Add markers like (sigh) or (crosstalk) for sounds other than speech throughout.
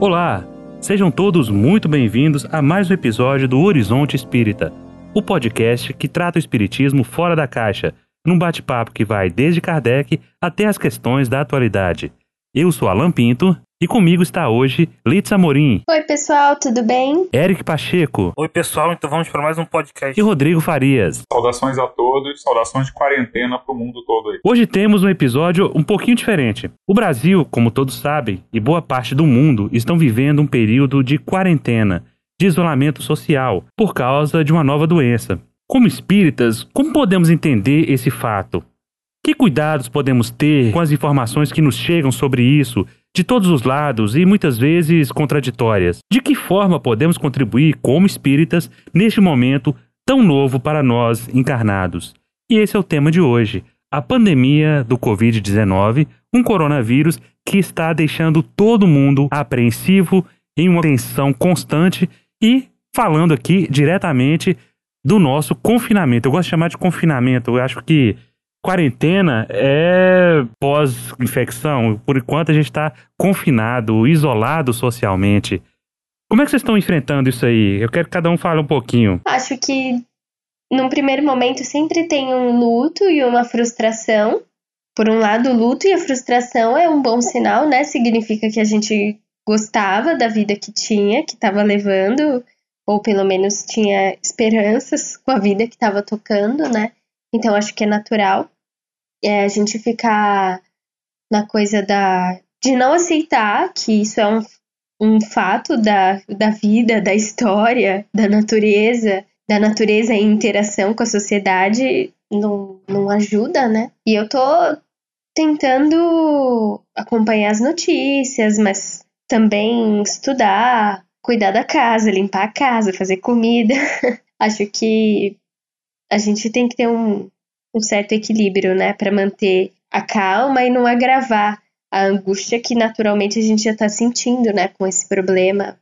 Olá, sejam todos muito bem-vindos a mais um episódio do Horizonte Espírita, o podcast que trata o espiritismo fora da caixa, num bate-papo que vai desde Kardec até as questões da atualidade. Eu sou Alan Pinto e comigo está hoje Litz Amorim. Oi, pessoal, tudo bem? Eric Pacheco. Oi, pessoal, então vamos para mais um podcast. E Rodrigo Farias. Saudações a todos, saudações de quarentena para o mundo todo aí. Hoje temos um episódio um pouquinho diferente. O Brasil, como todos sabem, e boa parte do mundo estão vivendo um período de quarentena, de isolamento social, por causa de uma nova doença. Como espíritas, como podemos entender esse fato? Que cuidados podemos ter com as informações que nos chegam sobre isso, de todos os lados e muitas vezes contraditórias? De que forma podemos contribuir como espíritas neste momento tão novo para nós encarnados? E esse é o tema de hoje: a pandemia do Covid-19, um coronavírus que está deixando todo mundo apreensivo, em uma tensão constante e falando aqui diretamente do nosso confinamento. Eu gosto de chamar de confinamento, eu acho que quarentena é pós-infecção. Por enquanto a gente está confinado, isolado socialmente. Como é que vocês estão enfrentando isso aí? Eu quero que cada um fale um pouquinho. Acho que num primeiro momento sempre tem um luto e uma frustração. Por um lado, o luto e a frustração é um bom sinal, né? Significa que a gente gostava da vida que tinha, que estava levando, ou pelo menos tinha esperanças com a vida que estava tocando, né? Então acho que é natural é, a gente ficar na coisa da de não aceitar que isso é um, um fato da, da vida, da história, da natureza, da natureza em interação com a sociedade não, não ajuda, né? E eu tô tentando acompanhar as notícias, mas também estudar, cuidar da casa, limpar a casa, fazer comida. (laughs) Acho que a gente tem que ter um, um certo equilíbrio, né, para manter a calma e não agravar a angústia que naturalmente a gente já está sentindo, né, com esse problema,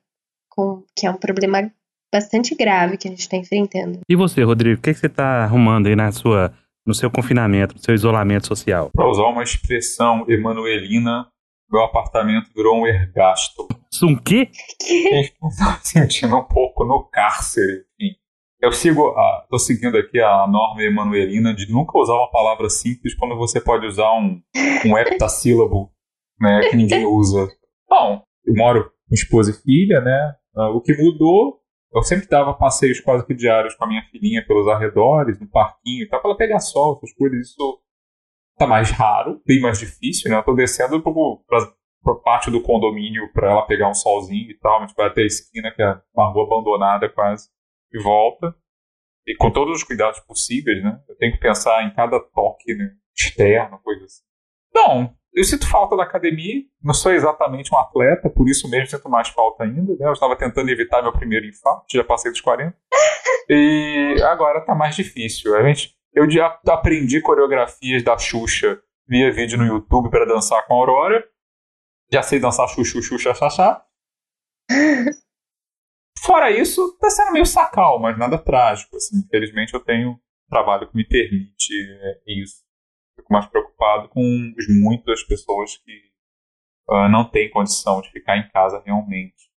com que é um problema bastante grave que a gente está enfrentando. E você, Rodrigo, o que, que você está arrumando aí na sua, no seu confinamento, no seu isolamento social? Para usar uma expressão emanuelina, meu apartamento virou um ergasto. Um quê? Estou sentindo um pouco no cárcere. Eu sigo, a, tô seguindo aqui a norma emanuelina de nunca usar uma palavra simples quando você pode usar um, um heptassílabo, né, que ninguém (laughs) usa. Bom, eu moro com esposa e filha, né? Uh, o que mudou, eu sempre dava passeios quase que diários com a minha filhinha pelos arredores, no parquinho e tal, pra ela pegar sol, essas coisas. Isso tá mais raro, bem mais difícil, né? Eu tô descendo pro, pra, pra parte do condomínio pra ela pegar um solzinho e tal, a gente vai até a esquina, que é uma rua abandonada quase de volta. E com todos os cuidados possíveis, né? Eu tenho que pensar em cada toque né? externo, coisa assim. Não, eu sinto falta da academia. Não sou exatamente um atleta, por isso mesmo sinto mais falta ainda. Né? Eu estava tentando evitar meu primeiro infarto, já passei dos 40. (laughs) E agora tá mais difícil. A gente, eu já aprendi coreografias da Xuxa via vídeo no YouTube para dançar com a Aurora. Já sei dançar xuxa, xuxa, xaxá. (laughs) Fora isso, tá sendo meio sacal, mas nada trágico. Assim. Infelizmente, eu tenho um trabalho que me permite é, isso. Fico mais preocupado com as muitas pessoas que uh, não têm condição de ficar em casa realmente.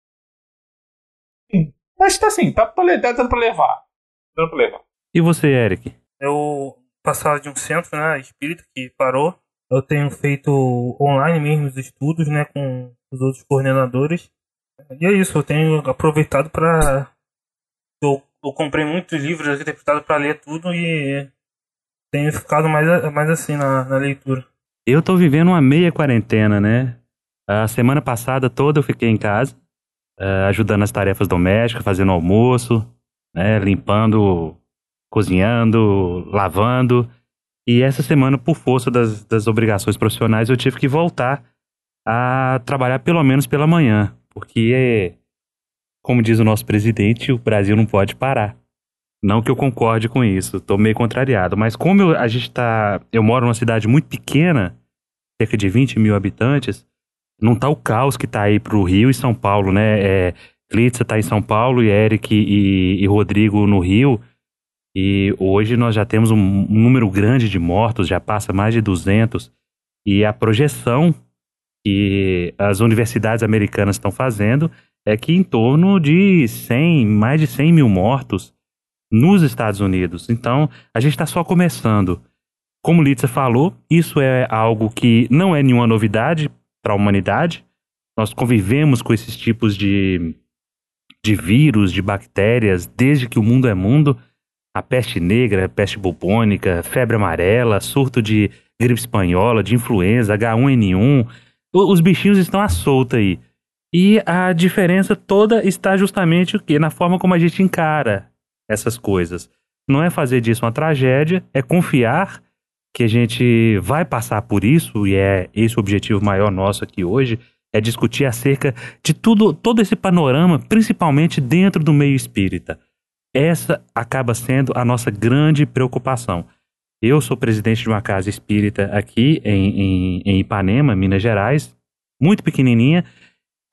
Sim. Mas tá assim, tá, tá, tá dando pra levar. Dando pra levar. E você, Eric? Eu passava de um centro, né, espírita, que parou. Eu tenho feito online mesmo os estudos, né, com os outros coordenadores. E é isso, eu tenho aproveitado para eu, eu, comprei muitos livros aqui, tenho para ler tudo e tenho ficado mais, mais assim na, na leitura. Eu tô vivendo uma meia quarentena, né? A semana passada toda eu fiquei em casa, uh, ajudando nas tarefas domésticas, fazendo almoço, né, limpando, cozinhando, lavando. E essa semana, por força das, das obrigações profissionais, eu tive que voltar a trabalhar pelo menos pela manhã porque, como diz o nosso presidente, o Brasil não pode parar. Não que eu concorde com isso, estou meio contrariado, mas como eu, a gente tá. Eu moro numa cidade muito pequena, cerca de 20 mil habitantes, não tá o caos que tá aí pro Rio e São Paulo, né? É, Glitza tá em São Paulo e Eric e, e Rodrigo no Rio. E hoje nós já temos um, número grande de mortos, já passa mais de 200. E a projeção que as universidades americanas estão fazendo é que em torno de 100, mais de 100 mil mortos nos Estados Unidos. Então, a gente está só começando. Como Litsa falou, isso é algo que não é nenhuma novidade para a humanidade. Nós convivemos com esses tipos de, de vírus, de bactérias, desde que o mundo é mundo. A peste negra, a peste bubônica, febre amarela, surto de gripe espanhola, de influenza, H1N1. Os bichinhos estão à solta aí. E a diferença toda está justamente o que? Na forma como a gente encara essas coisas. Não é fazer disso uma tragédia, é confiar que a gente vai passar por isso, e é esse o objetivo maior nosso aqui hoje, é discutir acerca de tudo, todo esse panorama, principalmente dentro do meio espírita. Essa acaba sendo a nossa grande preocupação. Eu sou presidente de uma casa espírita aqui em, em, em Ipanema, Minas Gerais, muito pequenininha.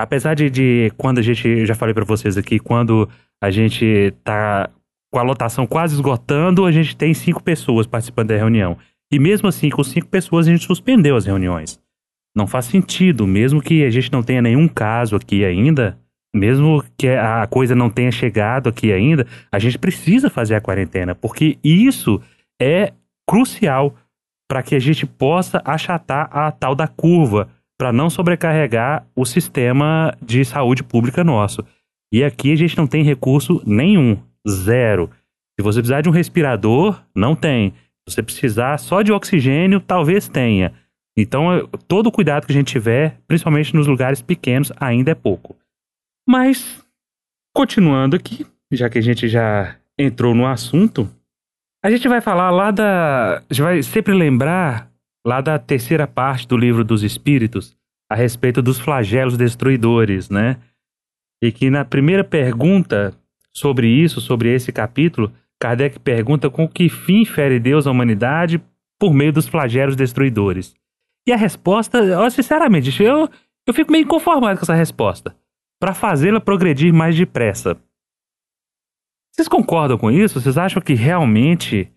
Apesar de, de quando a gente, já falei para vocês aqui, quando a gente tá com a lotação quase esgotando, a gente tem cinco pessoas participando da reunião. E mesmo assim, com cinco pessoas, a gente suspendeu as reuniões. Não faz sentido, mesmo que a gente não tenha nenhum caso aqui ainda, mesmo que a coisa não tenha chegado aqui ainda, a gente precisa fazer a quarentena, porque isso é crucial para que a gente possa achatar a tal da curva, para não sobrecarregar o sistema de saúde pública nosso. E aqui a gente não tem recurso nenhum, zero. Se você precisar de um respirador, não tem. Se você precisar só de oxigênio, talvez tenha. Então, todo o cuidado que a gente tiver, principalmente nos lugares pequenos, ainda é pouco. Mas, continuando aqui, já que a gente já entrou no assunto, a gente vai falar lá da. A gente vai sempre lembrar lá da terceira parte do livro dos Espíritos, a respeito dos flagelos destruidores, né? E que na primeira pergunta sobre isso, sobre esse capítulo, Kardec pergunta com que fim fere Deus a humanidade por meio dos flagelos destruidores. E a resposta, eu, sinceramente, eu, eu fico meio inconformado com essa resposta. Para fazê-la progredir mais depressa. Vocês concordam com isso? Vocês acham que realmente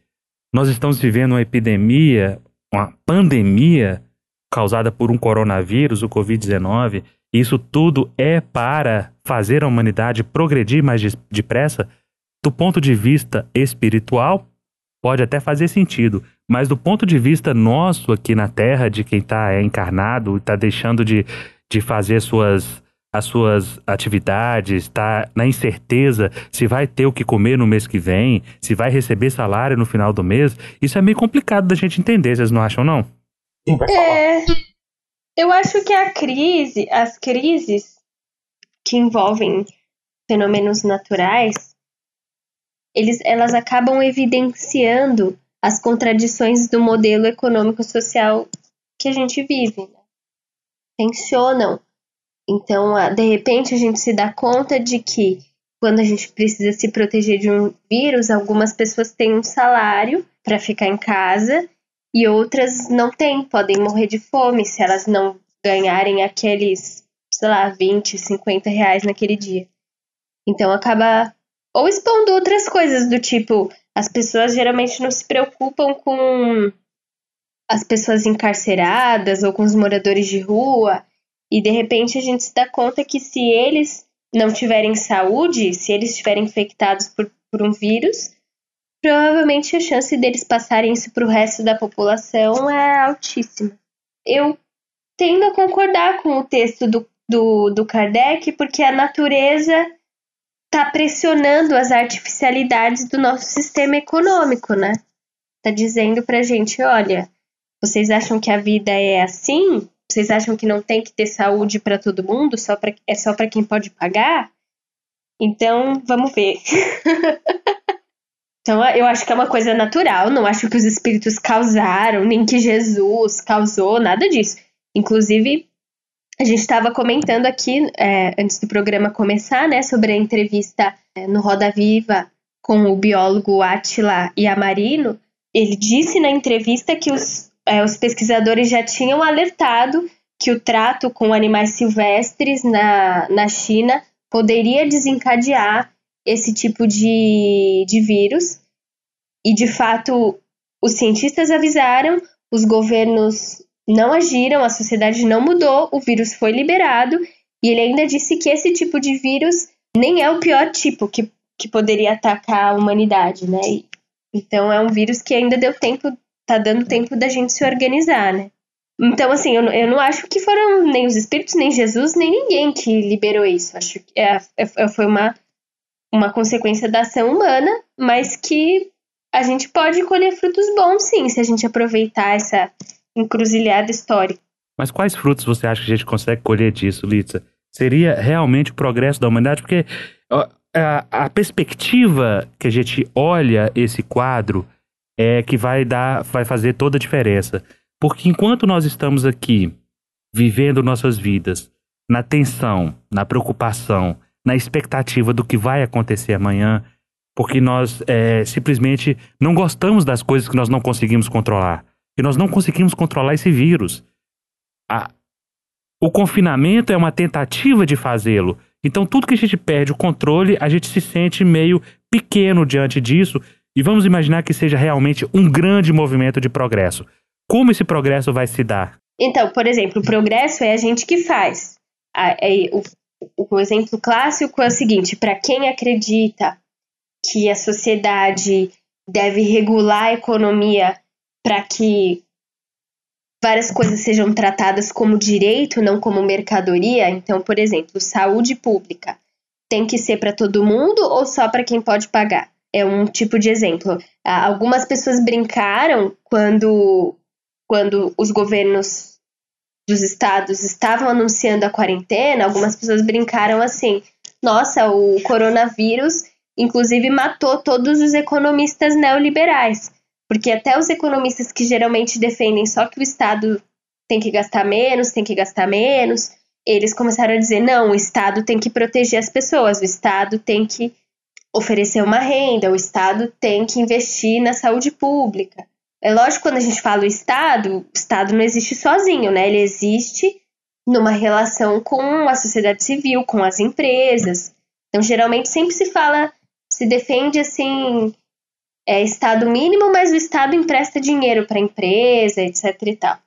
nós estamos vivendo uma epidemia, uma pandemia causada por um coronavírus, o Covid-19? Isso tudo é para fazer a humanidade progredir mais depressa? Do ponto de vista espiritual, pode até fazer sentido, mas do ponto de vista nosso aqui na Terra, de quem está é, encarnado, está deixando de, de fazer suas, as suas atividades, está na incerteza se vai ter o que comer no mês que vem, se vai receber salário no final do mês, isso é meio complicado da gente entender, vocês não acham, não? É, eu acho que a crise, as crises que envolvem fenômenos naturais, eles, elas acabam evidenciando as contradições do modelo econômico-social que a gente vive. Né? Tensionam. Então, de repente, a gente se dá conta de que quando a gente precisa se proteger de um vírus, algumas pessoas têm um salário para ficar em casa e outras não têm, podem morrer de fome se elas não ganharem aqueles, sei lá, 20, 50 reais naquele dia. Então acaba ou expondo outras coisas do tipo, as pessoas geralmente não se preocupam com as pessoas encarceradas ou com os moradores de rua, e de repente a gente se dá conta que se eles não tiverem saúde, se eles estiverem infectados por, por um vírus, provavelmente a chance deles passarem isso para o resto da população é altíssima. Eu tendo a concordar com o texto do, do, do Kardec, porque a natureza está pressionando as artificialidades do nosso sistema econômico, né? Está dizendo para gente, olha, vocês acham que a vida é assim? Vocês acham que não tem que ter saúde para todo mundo? Só pra, é só para quem pode pagar? Então, vamos ver. (laughs) Então, eu acho que é uma coisa natural, não acho que os espíritos causaram, nem que Jesus causou, nada disso. Inclusive, a gente estava comentando aqui, é, antes do programa começar, né, sobre a entrevista é, no Roda Viva com o biólogo Atila Yamarino. Ele disse na entrevista que os, é, os pesquisadores já tinham alertado que o trato com animais silvestres na, na China poderia desencadear esse tipo de, de vírus. E, de fato, os cientistas avisaram, os governos não agiram, a sociedade não mudou, o vírus foi liberado e ele ainda disse que esse tipo de vírus nem é o pior tipo que, que poderia atacar a humanidade, né? Então é um vírus que ainda deu tempo, tá dando tempo da gente se organizar, né? Então, assim, eu, eu não acho que foram nem os espíritos, nem Jesus, nem ninguém que liberou isso. Acho que é, é, foi uma, uma consequência da ação humana, mas que a gente pode colher frutos bons, sim, se a gente aproveitar essa encruzilhada histórica. Mas quais frutos você acha que a gente consegue colher disso, Litsa? Seria realmente o progresso da humanidade? Porque a, a perspectiva que a gente olha esse quadro é que vai dar, vai fazer toda a diferença. Porque enquanto nós estamos aqui vivendo nossas vidas na tensão, na preocupação, na expectativa do que vai acontecer amanhã, porque nós é, simplesmente não gostamos das coisas que nós não conseguimos controlar. E nós não conseguimos controlar esse vírus. A, o confinamento é uma tentativa de fazê-lo. Então, tudo que a gente perde o controle, a gente se sente meio pequeno diante disso. E vamos imaginar que seja realmente um grande movimento de progresso. Como esse progresso vai se dar? Então, por exemplo, o progresso é a gente que faz. É, o, o exemplo clássico é o seguinte: para quem acredita que a sociedade deve regular a economia para que várias coisas sejam tratadas como direito, não como mercadoria. Então, por exemplo, saúde pública tem que ser para todo mundo ou só para quem pode pagar? É um tipo de exemplo. Algumas pessoas brincaram quando quando os governos dos estados estavam anunciando a quarentena, algumas pessoas brincaram assim: nossa, o coronavírus inclusive matou todos os economistas neoliberais. Porque até os economistas que geralmente defendem só que o Estado tem que gastar menos, tem que gastar menos, eles começaram a dizer: não, o Estado tem que proteger as pessoas, o Estado tem que oferecer uma renda, o Estado tem que investir na saúde pública. É lógico, quando a gente fala o Estado, o Estado não existe sozinho, né? Ele existe numa relação com a sociedade civil, com as empresas. Então, geralmente, sempre se fala, se defende assim, é Estado mínimo, mas o Estado empresta dinheiro para a empresa, etc e tal.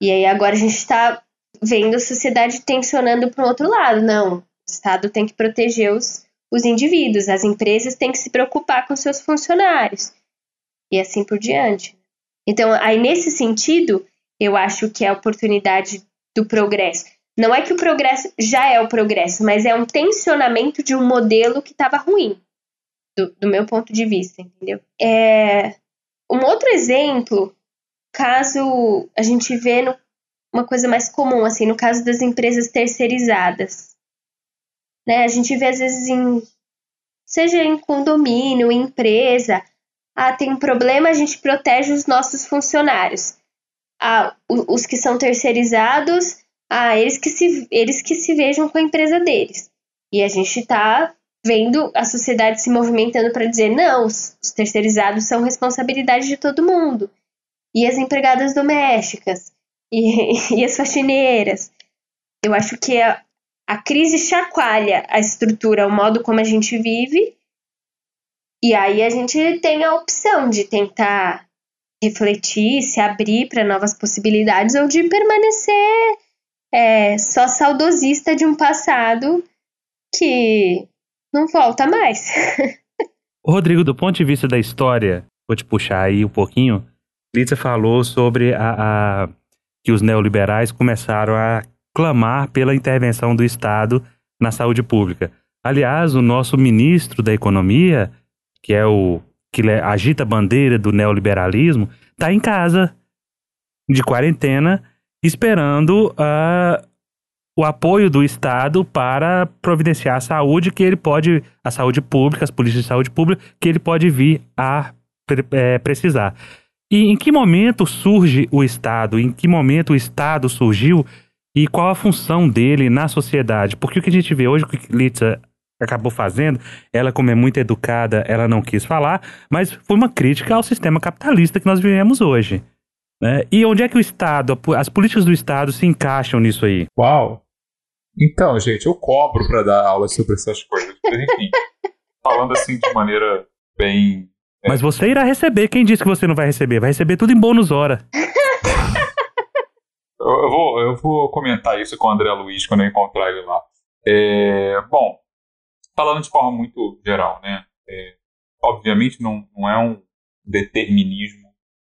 E aí agora a gente está vendo a sociedade tensionando para o outro lado. Não, o Estado tem que proteger os, os indivíduos, as empresas têm que se preocupar com seus funcionários. E assim por diante. Então, aí nesse sentido, eu acho que é a oportunidade do progresso. Não é que o progresso já é o progresso, mas é um tensionamento de um modelo que estava ruim, do, do, meu ponto de vista, entendeu? É, um outro exemplo, caso a gente vê no, uma coisa mais comum, assim, no caso das empresas terceirizadas. Né? A gente vê às vezes em. Seja em condomínio, em empresa, ah, tem um problema, a gente protege os nossos funcionários. Ah, os que são terceirizados, ah, eles que se, eles que se vejam com a empresa deles. E a gente está vendo a sociedade se movimentando para dizer: não, os, os terceirizados são responsabilidade de todo mundo. E as empregadas domésticas, e, (laughs) e as faxineiras. Eu acho que a, a crise chacoalha a estrutura, o modo como a gente vive, e aí a gente tem a opção de tentar refletir, se abrir para novas possibilidades ou de permanecer é, só saudosista de um passado que não volta mais. Rodrigo, do ponto de vista da história, vou te puxar aí um pouquinho. Lisa falou sobre a, a, que os neoliberais começaram a clamar pela intervenção do Estado na saúde pública. Aliás, o nosso ministro da Economia que é o que agita a bandeira do neoliberalismo, está em casa, de quarentena, esperando uh, o apoio do Estado para providenciar a saúde que ele pode, a saúde pública, as polícias de saúde pública, que ele pode vir a é, precisar. E em que momento surge o Estado? Em que momento o Estado surgiu? E qual a função dele na sociedade? Porque o que a gente vê hoje, o que Litza acabou fazendo. Ela, como é muito educada, ela não quis falar, mas foi uma crítica ao sistema capitalista que nós vivemos hoje. Né? E onde é que o Estado, as políticas do Estado se encaixam nisso aí? Uau! Então, gente, eu cobro para dar aula sobre essas coisas. Mas, enfim, (laughs) falando assim de maneira bem. É... Mas você irá receber. Quem disse que você não vai receber? Vai receber tudo em bônus hora. Eu vou, eu vou comentar isso com o André Luiz quando eu encontrar ele lá. É, bom, falando de forma muito geral, né? É, obviamente não, não é um determinismo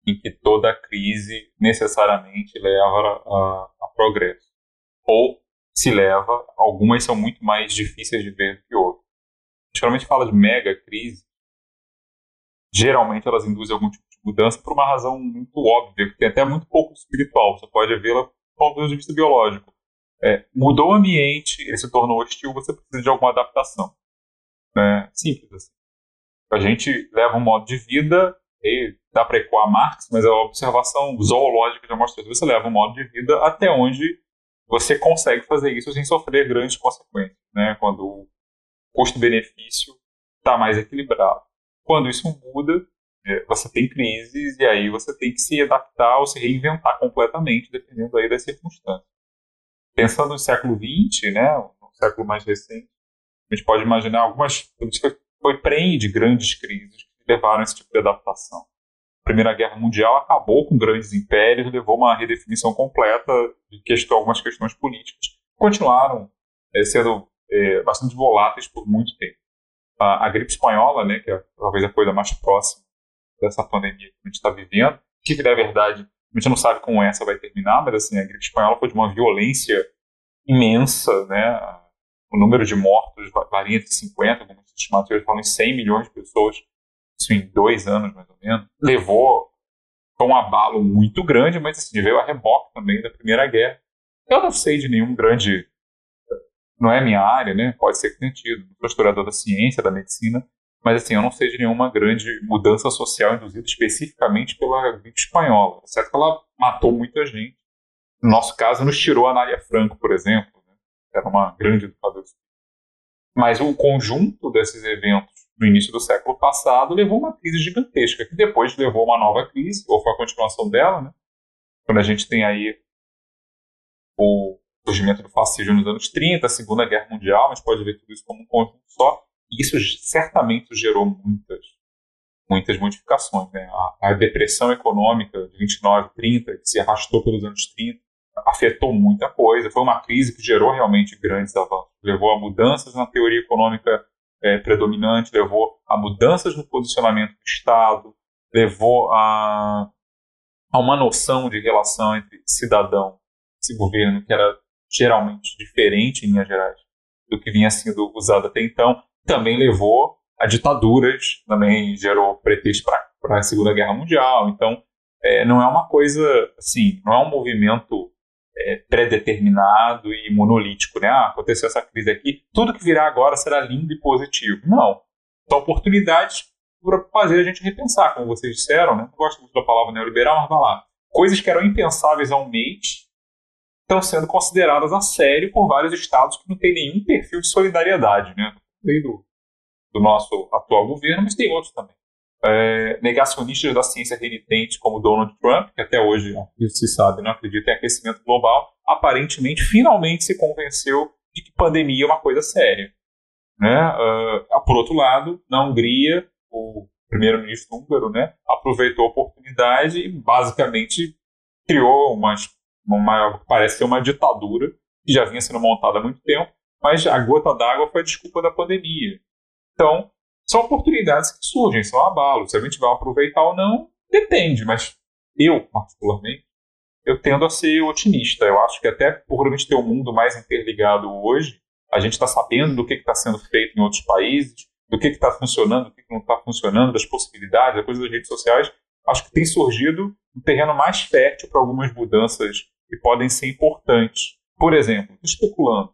em que toda crise necessariamente leva a, a progresso. Ou se leva, algumas são muito mais difíceis de ver do que outras. Geralmente fala de mega crise, geralmente elas induzem algum tipo mudança por uma razão muito óbvia, que tem até muito pouco espiritual, você pode vê-la do ponto de vista biológico. É, mudou o ambiente, ele se tornou hostil, você precisa de alguma adaptação. Né? Simples assim. A gente leva um modo de vida, e dá para ecoar Marx, mas a observação zoológica já mostra que você leva um modo de vida até onde você consegue fazer isso sem sofrer grandes consequências, né? quando o custo-benefício está mais equilibrado. Quando isso muda, é, você tem crises e aí você tem que se adaptar ou se reinventar completamente, dependendo aí das circunstâncias. Pensando no século XX, né, no século mais recente, a gente pode imaginar algumas. Foi, foi prêmio de grandes crises que levaram a esse tipo de adaptação. A Primeira Guerra Mundial acabou com grandes impérios, levou uma redefinição completa de questão, algumas questões políticas, continuaram é, sendo é, bastante voláteis por muito tempo. A, a, gripe espanhola, né, que é talvez a coisa mais próxima dessa pandemia que a gente está vivendo, que na verdade a gente não sabe como essa vai terminar, mas assim a gripe espanhola foi de uma violência imensa, né? O número de mortos varia entre 50, como os estimativos falam, em 100 milhões de pessoas, isso em dois anos mais ou menos. Levou foi um abalo muito grande, mas assim, veio a reboque também da Primeira Guerra. Eu não sei de nenhum grande não é minha área, né? Pode ser que tenha tido. Sou historiador da ciência, da medicina, mas assim, eu não sei de nenhuma grande mudança social induzida especificamente pela gripe espanhola. Certo que ela matou muita gente. No nosso caso, nos tirou a Nália Franco, por exemplo. Né? Era uma grande educadora. Mas o conjunto desses eventos no início do século passado levou uma crise gigantesca, que depois levou uma nova crise, ou foi a continuação dela, né? Quando a gente tem aí o surgimento do fascismo nos anos 30, a Segunda Guerra Mundial, mas pode ver tudo isso como um conjunto só. Isso certamente gerou muitas, muitas modificações. Né? A, a, depressão econômica de 29, 30, que se arrastou pelos anos 30, afetou muita coisa. Foi uma crise que gerou realmente grandes avanços. Levou a mudanças na teoria econômica é, predominante, levou a mudanças no posicionamento do Estado, levou a, a uma noção de relação entre cidadão e governo que era geralmente diferente, em linhas gerais, do que vinha sendo usado até então, também levou a ditaduras, também gerou pretexto para a Segunda Guerra Mundial. Então, é, não é uma coisa assim, não é um movimento é, pré-determinado e monolítico, né? Ah, aconteceu essa crise aqui, tudo que virá agora será lindo e positivo. Não. São oportunidades para fazer a gente repensar, como vocês disseram, né? Não gosto muito da palavra neoliberal, mas vai lá. Coisas que eram impensáveis há um mês estão sendo consideradas a sério por vários estados que não têm nenhum perfil de solidariedade, né? Do, do nosso atual governo, mas tem outros também. É, negacionistas da ciência renitente, como Donald Trump, que até hoje, se sabe, não acredita em aquecimento global, aparentemente, finalmente se convenceu de que pandemia é uma coisa séria. Né? Uh, por outro lado, na Hungria, o primeiro-ministro húngaro né, aproveitou a oportunidade e basicamente criou umas uma, parece ser uma ditadura que já vinha sendo montada há muito tempo, mas a gota d'água foi a desculpa da pandemia. Então, são oportunidades que surgem, são abalos. Se a gente vai aproveitar ou não, depende, mas eu, particularmente, eu tendo a ser otimista. Eu acho que até por a gente ter um mundo mais interligado hoje, a gente está sabendo do que está sendo feito em outros países, do que está funcionando, do que, que não está funcionando, das possibilidades, das coisas das redes sociais. Acho que tem surgido um terreno mais fértil para algumas mudanças que podem ser importantes. Por exemplo, especulando,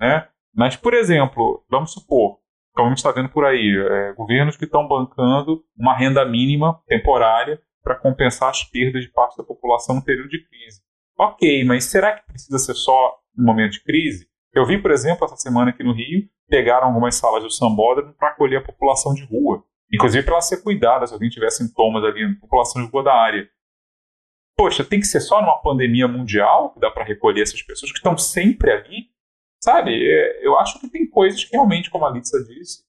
né? Mas, por exemplo, vamos supor, como a gente está vendo por aí, é, governos que estão bancando uma renda mínima temporária para compensar as perdas de parte da população no período de crise. Ok, mas será que precisa ser só no momento de crise? Eu vi, por exemplo, essa semana aqui no Rio, pegaram algumas salas do Sambódromo para acolher a população de rua. Inclusive para ela ser cuidada se alguém tiver sintomas ali na população de rua da área poxa, tem que ser só numa pandemia mundial que dá para recolher essas pessoas que estão sempre ali? Sabe? É, eu acho que tem coisas que realmente, como a Litsa disse,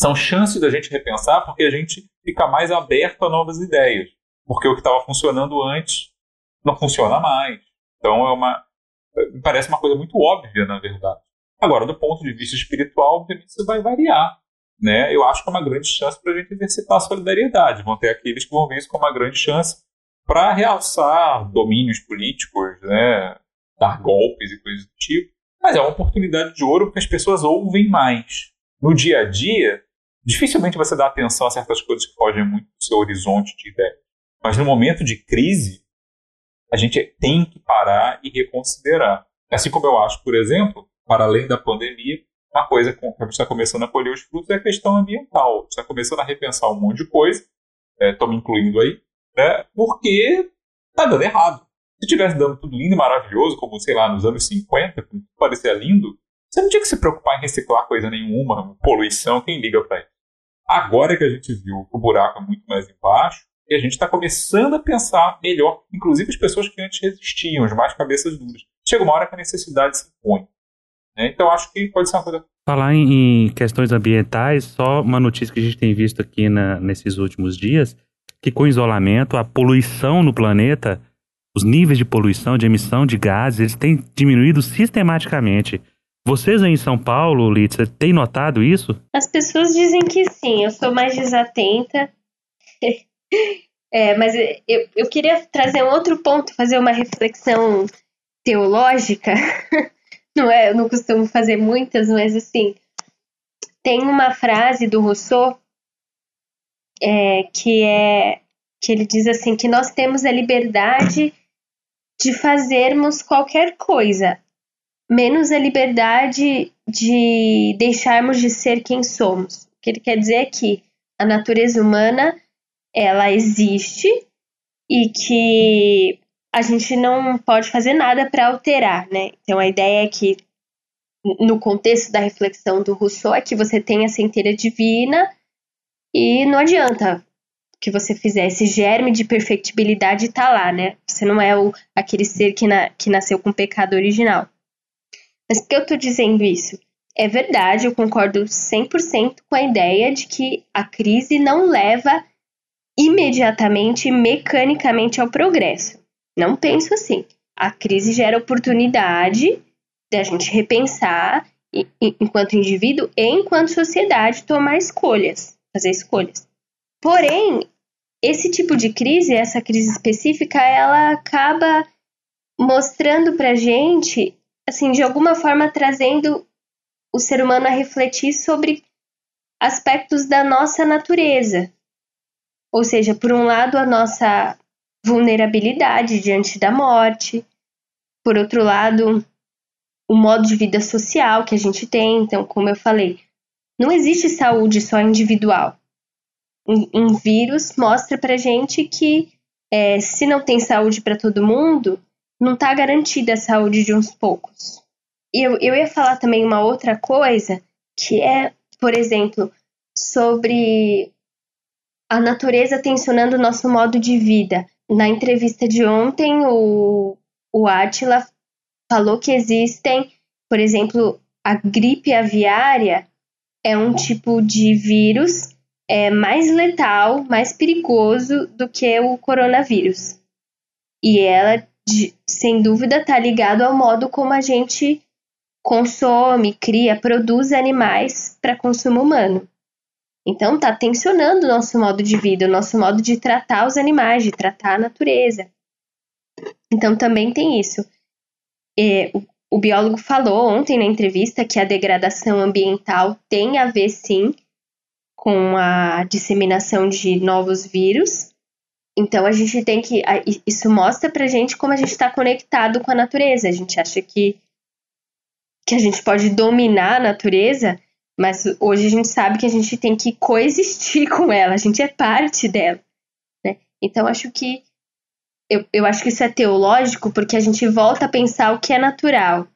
são chances da gente repensar porque a gente fica mais aberto a novas ideias. Porque o que estava funcionando antes não funciona mais. Então é uma. Me parece uma coisa muito óbvia, na verdade. Agora, do ponto de vista espiritual, obviamente isso vai variar. Né? Eu acho que é uma grande chance para a gente exercitar a solidariedade. Vão ter aqueles que vão ver isso como uma grande chance para realçar domínios políticos, né? dar golpes e coisas do tipo. Mas é uma oportunidade de ouro porque as pessoas ouvem mais. No dia a dia, dificilmente você dá atenção a certas coisas que fogem muito do seu horizonte de ideia. Mas no momento de crise, a gente tem que parar e reconsiderar. Assim como eu acho, por exemplo, para além da pandemia, uma coisa que a gente está começando a colher os frutos é a questão ambiental. A gente está começando a repensar um monte de coisa, estou é, me incluindo aí, né, porque está dando errado. Se tivesse dando tudo lindo e maravilhoso, como, sei lá, nos anos 50, como parecia lindo, você não tinha que se preocupar em reciclar coisa nenhuma, poluição, quem liga para isso? Agora que a gente viu que o buraco é muito mais embaixo, e a gente está começando a pensar melhor, inclusive as pessoas que antes resistiam, as mais cabeças duras. Chega uma hora que a necessidade se impõe. Né? Então acho que pode ser uma coisa. Falar em questões ambientais, só uma notícia que a gente tem visto aqui na, nesses últimos dias, que com o isolamento, a poluição no planeta os níveis de poluição, de emissão de gases, eles têm diminuído sistematicamente. Vocês aí em São Paulo, Litsa, têm notado isso? As pessoas dizem que sim, eu sou mais desatenta. (laughs) é, mas eu, eu queria trazer um outro ponto, fazer uma reflexão teológica. (laughs) não é, eu não costumo fazer muitas, mas assim, tem uma frase do Rousseau é, que é que ele diz assim que nós temos a liberdade de fazermos qualquer coisa, menos a liberdade de deixarmos de ser quem somos. O que ele quer dizer é que a natureza humana ela existe e que a gente não pode fazer nada para alterar, né? Então a ideia é que no contexto da reflexão do Rousseau é que você tem a centelha divina e não adianta que você fizer, esse germe de perfectibilidade está lá, né? Você não é o, aquele ser que, na, que nasceu com o pecado original. Mas por que eu estou dizendo isso? É verdade, eu concordo 100% com a ideia de que a crise não leva imediatamente, mecanicamente ao progresso. Não penso assim. A crise gera oportunidade da gente repensar, enquanto indivíduo e enquanto sociedade, tomar escolhas, fazer escolhas. Porém, esse tipo de crise, essa crise específica, ela acaba mostrando pra gente, assim, de alguma forma trazendo o ser humano a refletir sobre aspectos da nossa natureza. Ou seja, por um lado, a nossa vulnerabilidade diante da morte, por outro lado, o modo de vida social que a gente tem. Então, como eu falei, não existe saúde só individual um, um vírus mostra pra gente que é, se não tem saúde para todo mundo, não está garantida a saúde de uns poucos. Eu, eu ia falar também uma outra coisa, que é, por exemplo, sobre a natureza tensionando o nosso modo de vida. Na entrevista de ontem, o, o Atila falou que existem, por exemplo, a gripe aviária é um tipo de vírus é mais letal, mais perigoso do que o coronavírus. E ela, sem dúvida, está ligado ao modo como a gente consome, cria, produz animais para consumo humano. Então está tensionando o nosso modo de vida, o nosso modo de tratar os animais, de tratar a natureza. Então também tem isso. E, o, o biólogo falou ontem na entrevista que a degradação ambiental tem a ver sim com a disseminação de novos vírus. Então a gente tem que. Isso mostra pra gente como a gente está conectado com a natureza. A gente acha que, que a gente pode dominar a natureza, mas hoje a gente sabe que a gente tem que coexistir (laughs) com ela, a gente é parte dela. Né? Então acho que. Eu, eu acho que isso é teológico porque a gente volta a pensar o que é natural.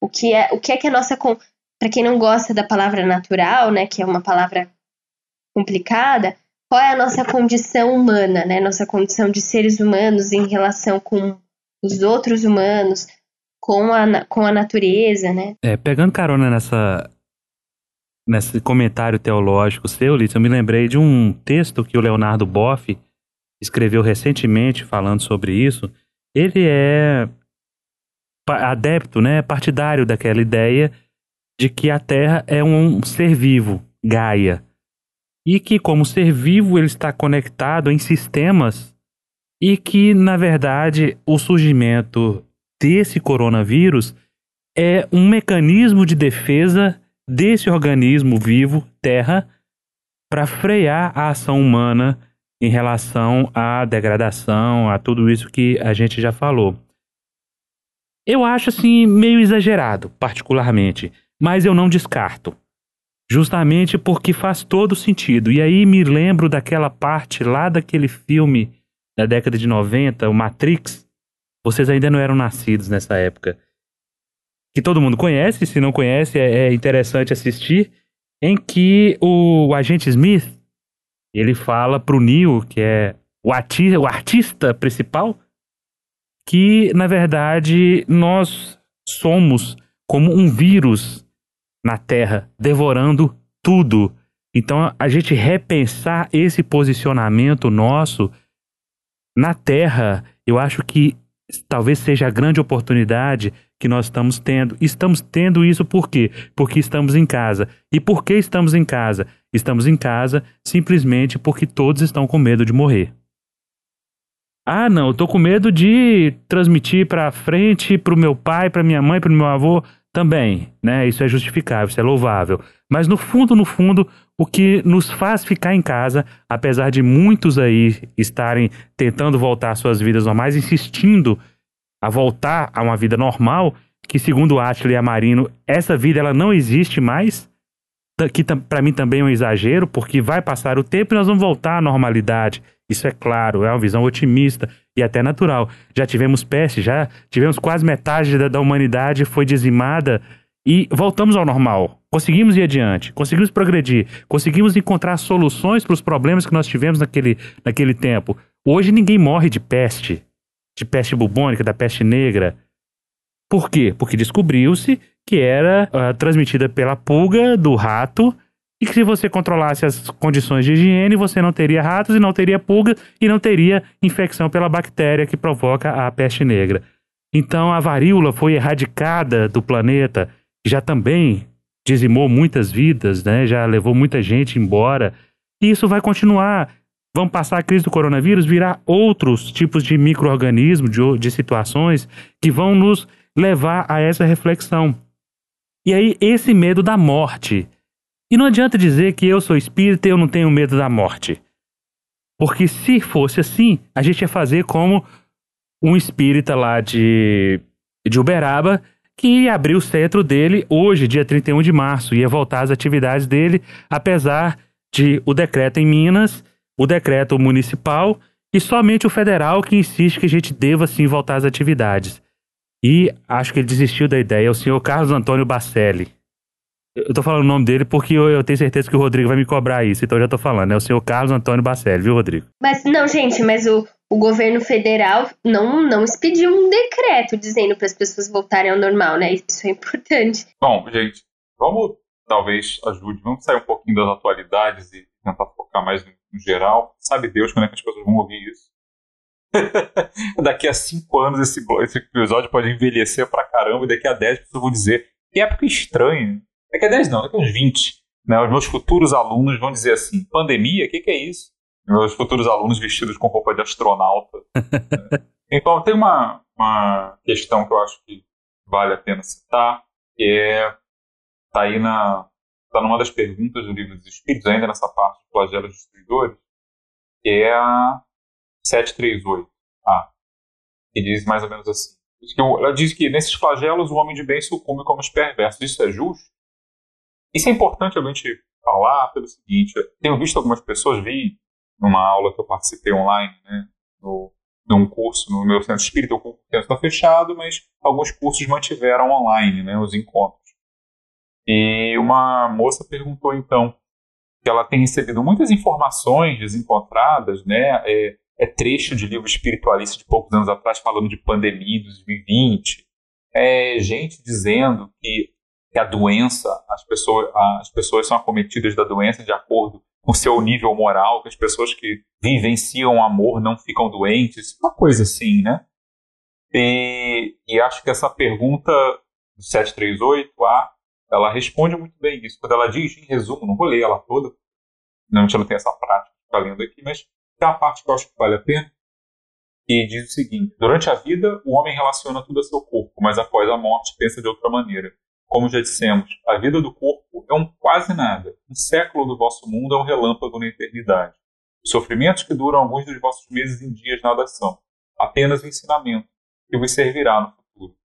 O que é, o que é que a nossa. Para quem não gosta da palavra natural, né, que é uma palavra complicada, qual é a nossa condição humana, né? Nossa condição de seres humanos em relação com os outros humanos, com a, com a natureza, né? É, pegando carona nessa nesse comentário teológico seu, Lícia, eu me lembrei de um texto que o Leonardo Boff escreveu recentemente falando sobre isso. Ele é adepto, né, partidário daquela ideia de que a Terra é um ser vivo, Gaia, e que como ser vivo ele está conectado em sistemas e que na verdade o surgimento desse coronavírus é um mecanismo de defesa desse organismo vivo, Terra, para frear a ação humana em relação à degradação, a tudo isso que a gente já falou. Eu acho assim meio exagerado, particularmente mas eu não descarto. Justamente porque faz todo sentido. E aí me lembro daquela parte lá daquele filme da década de 90, o Matrix. Vocês ainda não eram nascidos nessa época. Que todo mundo conhece, se não conhece, é, é interessante assistir. Em que o agente Smith ele fala pro Neo, que é o, o artista principal, que na verdade nós somos como um vírus na Terra, devorando tudo. Então, a gente repensar esse posicionamento nosso na Terra, eu acho que talvez seja a grande oportunidade que nós estamos tendo. Estamos tendo isso por quê? Porque estamos em casa. E por que estamos em casa? Estamos em casa simplesmente porque todos estão com medo de morrer. Ah, não, eu tô com medo de transmitir para frente, para o meu pai, para minha mãe, para o meu avô também, né? Isso é justificável, isso é louvável. Mas no fundo, no fundo, o que nos faz ficar em casa, apesar de muitos aí estarem tentando voltar às suas vidas normais, insistindo a voltar a uma vida normal, que segundo Ashley Amarino, essa vida ela não existe mais, que para mim também é um exagero, porque vai passar o tempo e nós vamos voltar à normalidade. Isso é claro, é uma visão otimista e até natural. Já tivemos peste, já tivemos quase metade da, da humanidade foi dizimada e voltamos ao normal. Conseguimos ir adiante, conseguimos progredir, conseguimos encontrar soluções para os problemas que nós tivemos naquele, naquele tempo. Hoje ninguém morre de peste, de peste bubônica, da peste negra. Por quê? Porque descobriu-se que era uh, transmitida pela pulga do rato e que se você controlasse as condições de higiene, você não teria ratos e não teria pulgas e não teria infecção pela bactéria que provoca a peste negra. Então a varíola foi erradicada do planeta, já também dizimou muitas vidas, né? já levou muita gente embora. E isso vai continuar. Vamos passar a crise do coronavírus, virar outros tipos de micro-organismos, de, de situações que vão nos levar a essa reflexão. E aí, esse medo da morte e não adianta dizer que eu sou espírita e eu não tenho medo da morte. Porque se fosse assim, a gente ia fazer como um espírita lá de, de Uberaba que ia abrir o centro dele hoje, dia 31 de março, ia voltar às atividades dele, apesar de o decreto em Minas, o decreto municipal e somente o federal que insiste que a gente deva sim voltar às atividades. E acho que ele desistiu da ideia, o senhor Carlos Antônio Bacelli. Eu tô falando o nome dele porque eu, eu, tenho certeza que o Rodrigo vai me cobrar isso, então eu já tô falando. É o senhor Carlos Antônio Bacelli, viu, Rodrigo? Mas não, gente, mas o, o governo federal não, não expediu um decreto dizendo para as pessoas voltarem ao normal, né? Isso é importante. Bom, gente, vamos talvez ajude, vamos sair um pouquinho das atualidades e tentar focar mais no, no geral. Sabe Deus quando é que as pessoas vão ouvir isso? (laughs) daqui a cinco anos esse, esse episódio pode envelhecer pra caramba e daqui a dez pessoas vão dizer que época estranha Daqui a 10 não, daqui a uns 20. Né, os meus futuros alunos vão dizer assim: pandemia? O que, que é isso? Meus futuros alunos vestidos com roupa de astronauta. (laughs) né? Então, tem uma, uma questão que eu acho que vale a pena citar, que é. Está aí na. Está numa das perguntas do livro dos Espíritos, ainda nessa parte dos flagelos destruidores, que é a 738. Ah, que diz mais ou menos assim. Ela diz que nesses flagelos o homem de bem sucumbe como os perversos. Isso é justo? Isso é importante a gente falar pelo seguinte: tenho visto algumas pessoas, vi numa aula que eu participei online, né, no, num curso no meu centro espírita, o curso está fechado, mas alguns cursos mantiveram online né, os encontros. E uma moça perguntou então que ela tem recebido muitas informações desencontradas, né, é, é trecho de livro espiritualista de poucos anos atrás falando de pandemia de 2020, é gente dizendo que que a doença, as pessoas, as pessoas são acometidas da doença de acordo com seu nível moral, que as pessoas que vivenciam o amor não ficam doentes, uma coisa assim, né? E, e acho que essa pergunta do 738A, ela responde muito bem isso. Quando ela diz, em resumo, não vou ler ela toda, a gente não tem essa prática de ficar lendo aqui, mas tem uma parte que eu acho que vale a pena, que diz o seguinte: Durante a vida, o homem relaciona tudo a seu corpo, mas após a morte pensa de outra maneira. Como já dissemos, a vida do corpo é um quase nada. Um século do vosso mundo é um relâmpago na eternidade. Os sofrimentos que duram alguns dos vossos meses em dias nada são. Apenas o ensinamento que vos servirá no futuro.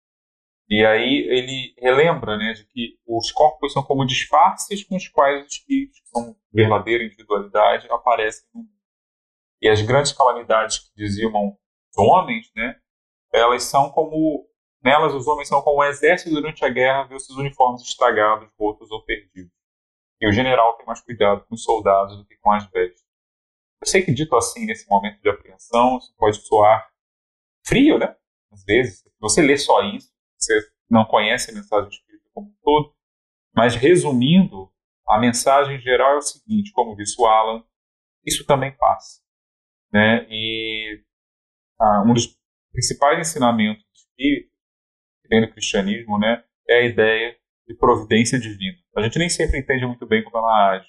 E aí ele relembra né, de que os corpos são como disfarces com os quais os espíritos, que são verdadeira individualidade, aparecem no mundo. E as grandes calamidades que dizimam os homens, né, elas são como nelas os homens são como um exército durante a guerra vê seus uniformes estragados, rotos ou perdidos. E o general tem mais cuidado com os soldados do que com as vestes. Eu sei que dito assim, nesse momento de apreensão, isso pode soar frio, né? Às vezes, você lê só isso, você não conhece a mensagem espírita como um todo. Mas, resumindo, a mensagem geral é o seguinte, como disse o Alan, isso também passa. Né? E ah, um dos principais ensinamentos espírito, tem no cristianismo, né, é a ideia de providência divina. A gente nem sempre entende muito bem como ela age,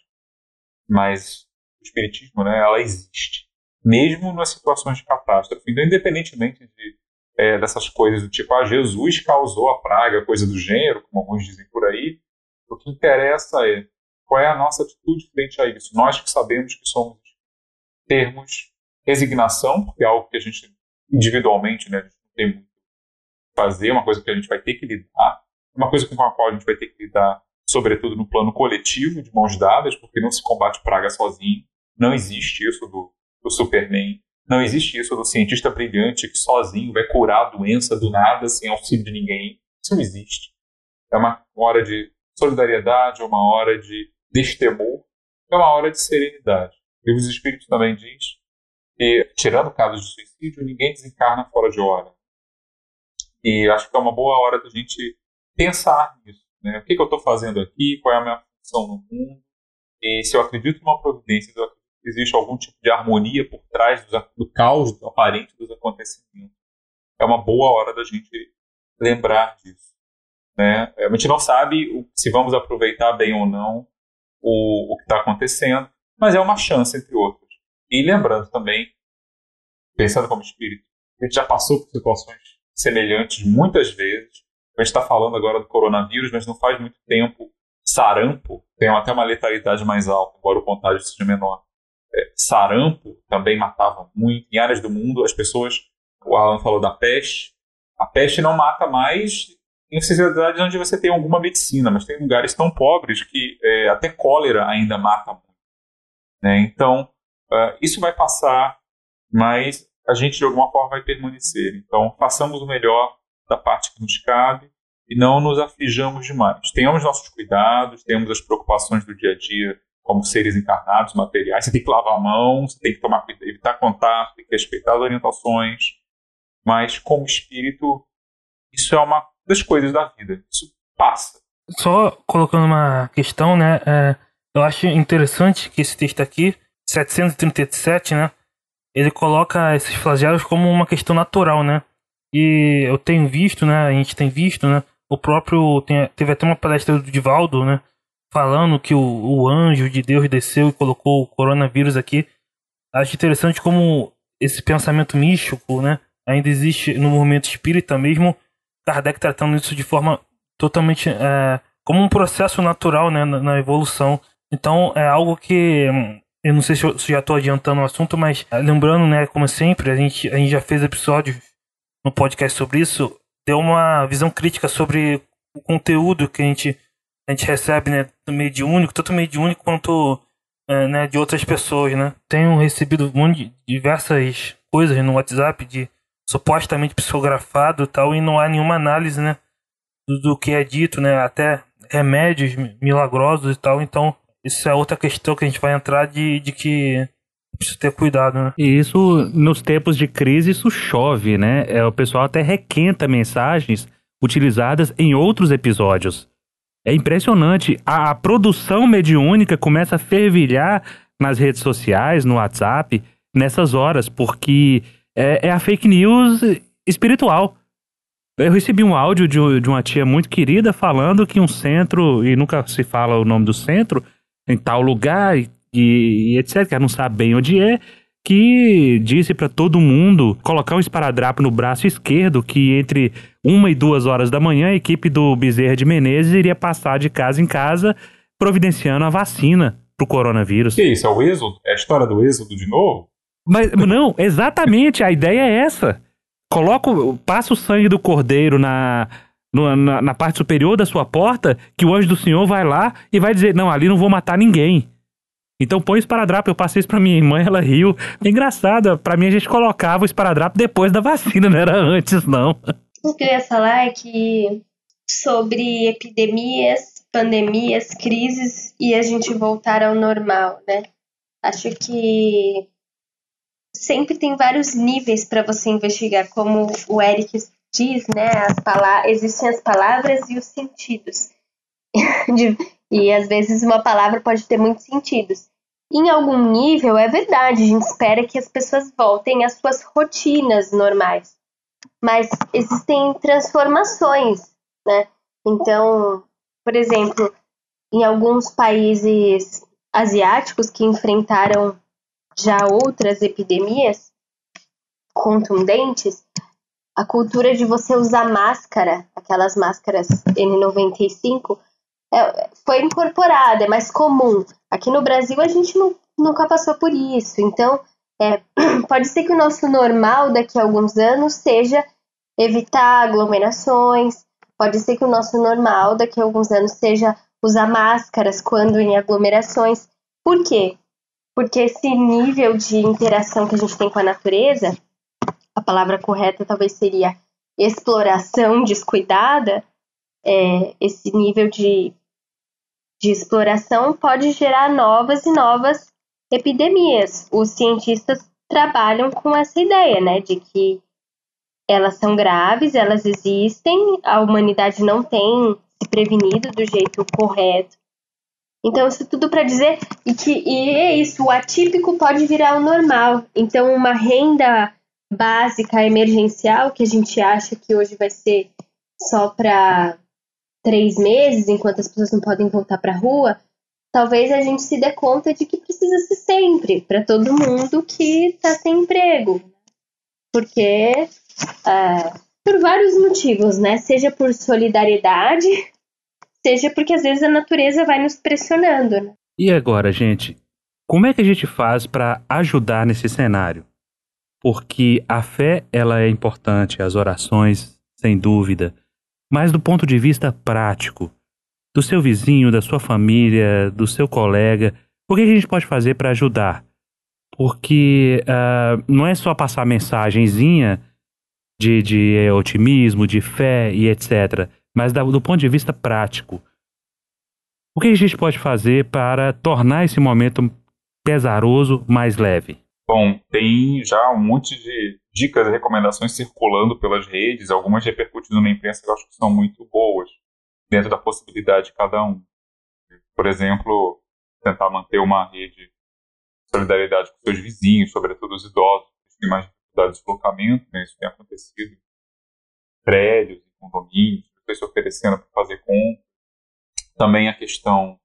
mas espiritismo, né, ela existe, mesmo nas situações de catástrofe. Então, independentemente de, é, dessas coisas do tipo, ah, Jesus causou a praga, coisa do gênero, como alguns dizem por aí, o que interessa é qual é a nossa atitude frente a isso. Nós que sabemos que somos termos resignação, porque é algo que a gente individualmente né, a gente não tem muito fazer, uma coisa que a gente vai ter que lidar, uma coisa com a qual a gente vai ter que lidar, sobretudo no plano coletivo, de mãos dadas, porque não se combate praga sozinho. Não existe isso do, do Superman. Não existe isso do cientista brilhante que sozinho vai curar a doença do nada, sem auxílio de ninguém. Isso não existe. É uma hora de solidariedade, é uma hora de destemor, é uma hora de serenidade. E os Espíritos também diz que, tirando casos de suicídio, ninguém desencarna fora de hora. E acho que é uma boa hora da gente pensar nisso. Né? O que, que eu estou fazendo aqui? Qual é a minha função no mundo? E se eu acredito numa providência, eu acredito que existe algum tipo de harmonia por trás do, do caos aparente dos acontecimentos. É uma boa hora da gente lembrar disso. Né? A gente não sabe se vamos aproveitar bem ou não o, o que está acontecendo, mas é uma chance, entre outras. E lembrando também, pensando como espírito, a gente já passou por situações semelhantes muitas vezes. A gente está falando agora do coronavírus, mas não faz muito tempo sarampo tem até uma letalidade mais alta, embora o contágio seja menor. É, sarampo também matava muito. Em áreas do mundo, as pessoas. O Alan falou da peste. A peste não mata mais em sociedades onde você tem alguma medicina, mas tem lugares tão pobres que é, até cólera ainda mata muito. Né? Então, uh, isso vai passar, mas a gente de alguma forma vai permanecer. Então, façamos o melhor da parte que nos cabe e não nos aflijamos demais. Tenhamos nossos cuidados, temos as preocupações do dia a dia como seres encarnados, materiais. Você tem que lavar a mão, você tem que tomar cuidado, evitar contato, tem que respeitar as orientações. Mas, como espírito, isso é uma das coisas da vida. Isso passa. Só colocando uma questão, né? É, eu acho interessante que esse texto aqui, 737, né? Ele coloca esses flagelos como uma questão natural, né? E eu tenho visto, né? A gente tem visto, né? O próprio. Tem, teve até uma palestra do Divaldo, né? Falando que o, o anjo de Deus desceu e colocou o coronavírus aqui. Acho interessante como esse pensamento místico, né? Ainda existe no movimento espírita mesmo. Kardec tratando isso de forma totalmente. É, como um processo natural, né? Na, na, evolução. Então é algo que. Eu não sei se eu, se já estou adiantando o assunto, mas lembrando, né? Como sempre, a gente, a gente já fez episódios no podcast sobre isso deu uma visão crítica sobre o conteúdo que a gente, a gente recebe, né, do mediúnico, tanto mediúnico quanto é, né, de outras pessoas, né. Tenho recebido um monte de diversas coisas no WhatsApp de supostamente psicografado e tal, e não há nenhuma análise, né, do, do que é dito, né, até remédios milagrosos e tal, então isso é outra questão que a gente vai entrar de, de que Precisa ter cuidado, né? E isso, nos tempos de crise, isso chove, né? É, o pessoal até requenta mensagens utilizadas em outros episódios. É impressionante. A, a produção mediúnica começa a fervilhar nas redes sociais, no WhatsApp, nessas horas, porque é, é a fake news espiritual. Eu recebi um áudio de, de uma tia muito querida falando que um centro, e nunca se fala o nome do centro, em tal lugar e, e etc., que não sabe bem onde é, que disse para todo mundo colocar um esparadrapo no braço esquerdo, que entre uma e duas horas da manhã a equipe do Bezerra de Menezes iria passar de casa em casa providenciando a vacina pro coronavírus. Que isso? É o êxodo? É a história do êxodo de novo? Mas (laughs) não, exatamente, a ideia é essa. Coloca, passa o sangue do cordeiro na, na, na, parte superior da sua porta, que o anjo do Senhor vai lá e vai dizer: Não, ali não vou matar ninguém. Então põe o esparadrapo. Eu passei isso pra minha irmã, ela riu. É engraçado, pra mim a gente colocava o esparadrapo depois da vacina, não era antes, não. O que eu ia falar é que sobre epidemias, pandemias, crises e a gente voltar ao normal, né? Acho que sempre tem vários níveis para você investigar, como o Eric diz, né? As existem as palavras e os sentidos. (laughs) e às vezes uma palavra pode ter muitos sentidos. Em algum nível, é verdade, a gente espera que as pessoas voltem às suas rotinas normais. Mas existem transformações, né? Então, por exemplo, em alguns países asiáticos que enfrentaram já outras epidemias contundentes, a cultura de você usar máscara, aquelas máscaras N95, é, foi incorporada, é mais comum. Aqui no Brasil a gente não, nunca passou por isso. Então, é, (clears throat) pode ser que o nosso normal daqui a alguns anos seja evitar aglomerações, pode ser que o nosso normal daqui a alguns anos seja usar máscaras quando em aglomerações. Por quê? porque esse nível de interação que a gente tem com a natureza, a palavra correta talvez seria exploração descuidada, é, esse nível de, de exploração pode gerar novas e novas epidemias. Os cientistas trabalham com essa ideia, né, de que elas são graves, elas existem, a humanidade não tem se prevenido do jeito correto então, isso tudo para dizer e que e é isso, o atípico pode virar o normal. Então, uma renda básica emergencial que a gente acha que hoje vai ser só para três meses, enquanto as pessoas não podem voltar para a rua, talvez a gente se dê conta de que precisa ser sempre para todo mundo que está sem emprego, porque é, por vários motivos, né? Seja por solidariedade, seja porque às vezes a natureza vai nos pressionando. Né? E agora, gente, como é que a gente faz para ajudar nesse cenário? Porque a fé ela é importante, as orações, sem dúvida, mas do ponto de vista prático, do seu vizinho, da sua família, do seu colega, o que a gente pode fazer para ajudar? Porque uh, não é só passar mensagenzinha de, de otimismo, de fé e etc mas do ponto de vista prático, o que a gente pode fazer para tornar esse momento pesaroso mais leve? Bom, tem já um monte de dicas e recomendações circulando pelas redes, algumas repercutindo na imprensa que eu acho que são muito boas, dentro da possibilidade de cada um. Por exemplo, tentar manter uma rede de solidariedade com seus vizinhos, sobretudo os idosos, que têm mais dificuldade de deslocamento, né? isso tem acontecido prédios, condomínios, se oferecendo para fazer compra. Também a questão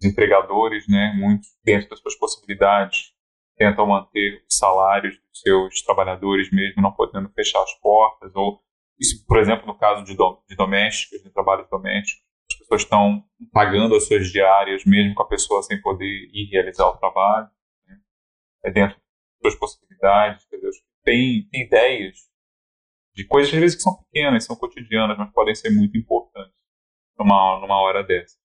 dos empregadores, né, muitos dentro das suas possibilidades tentam manter os salários dos seus trabalhadores mesmo não podendo fechar as portas ou isso, por exemplo, no caso de, do, de domésticos, de trabalho doméstico, as pessoas estão pagando as suas diárias mesmo com a pessoa sem poder ir realizar o trabalho. Né? É dentro das possibilidades. Tem, tem ideias de coisas às vezes que são pequenas, são cotidianas, mas podem ser muito importantes numa, numa hora dessa.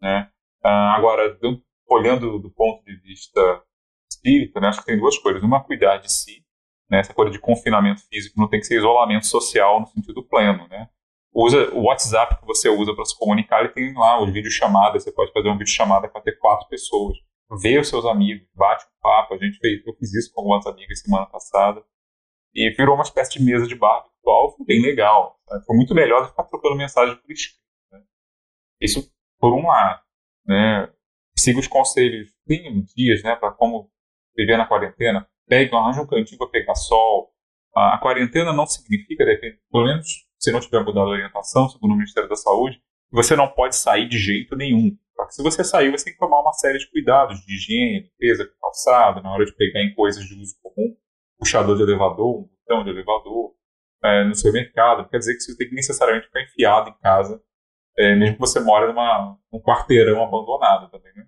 Né? Ah, agora, do, olhando do ponto de vista espírita, né, acho que tem duas coisas. Uma, cuidar de si. Né, essa coisa de confinamento físico não tem que ser isolamento social no sentido pleno. Né? Usa o WhatsApp que você usa para se comunicar, ele tem lá os vídeos chamadas. Você pode fazer um vídeo chamada para ter quatro pessoas. Vê os seus amigos, bate um papo. A gente fez, eu fiz isso com algumas amigas semana passada. E virou uma espécie de mesa de bar virtual, foi bem legal. Né? Foi muito melhor do que ficar trocando mensagem por escrito. Né? Isso por um lado. Né? Siga os conselhos. Tem dias né, para como viver na quarentena. Pegue, arranje um cantinho para pegar sol. A, a quarentena não significa, depende, pelo menos se não tiver mudado a orientação, segundo o Ministério da Saúde, você não pode sair de jeito nenhum. Porque se você sair, você tem que tomar uma série de cuidados de higiene, limpeza, calçado, na hora de pegar em coisas de uso comum, puxador de elevador, um botão de elevador, é, no supermercado. Não quer dizer que você tem que necessariamente ficar enfiado em casa, é, mesmo que você mora num quarteirão abandonado também. Né?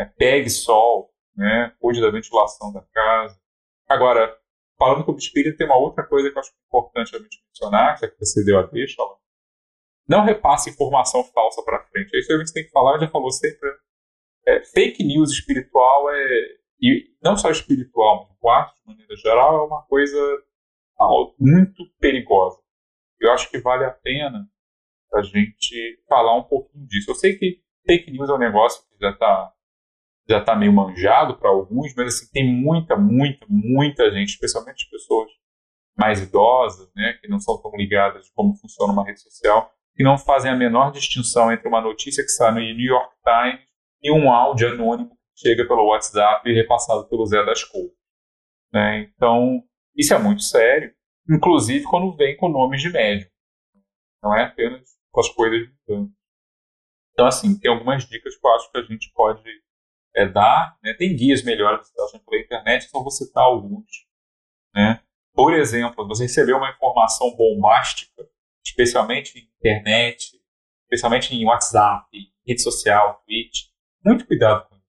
É, pegue sol, né? cuide da ventilação da casa. Agora, falando como espírito, tem uma outra coisa que eu acho importante a gente mencionar, que é que você deu a deixa. Não repasse informação falsa para frente. É isso que a gente tem que falar, já falou sempre. É, fake news espiritual é. E não só espiritual, mas quarto, de maneira geral, é uma coisa muito perigosa. Eu acho que vale a pena a gente falar um pouquinho disso. Eu sei que fake news é um negócio que já está já tá meio manjado para alguns, mas assim, tem muita, muita, muita gente, especialmente pessoas mais idosas, né, que não são tão ligadas de como funciona uma rede social, que não fazem a menor distinção entre uma notícia que sai no New York Times e um áudio anônimo que chega pelo WhatsApp e repassado pelo Zé das Couves. Né? Então, isso é muito sério, inclusive quando vem com nomes de médium. Não é apenas com as coisas mudando. Então, assim, tem algumas dicas que eu acho que a gente pode é, dar. Né? Tem guias melhores pela internet, só vou citar alguns. Né? Por exemplo, você recebeu uma informação bombástica, especialmente em internet, especialmente em WhatsApp, rede social, Twitch. Muito cuidado com isso.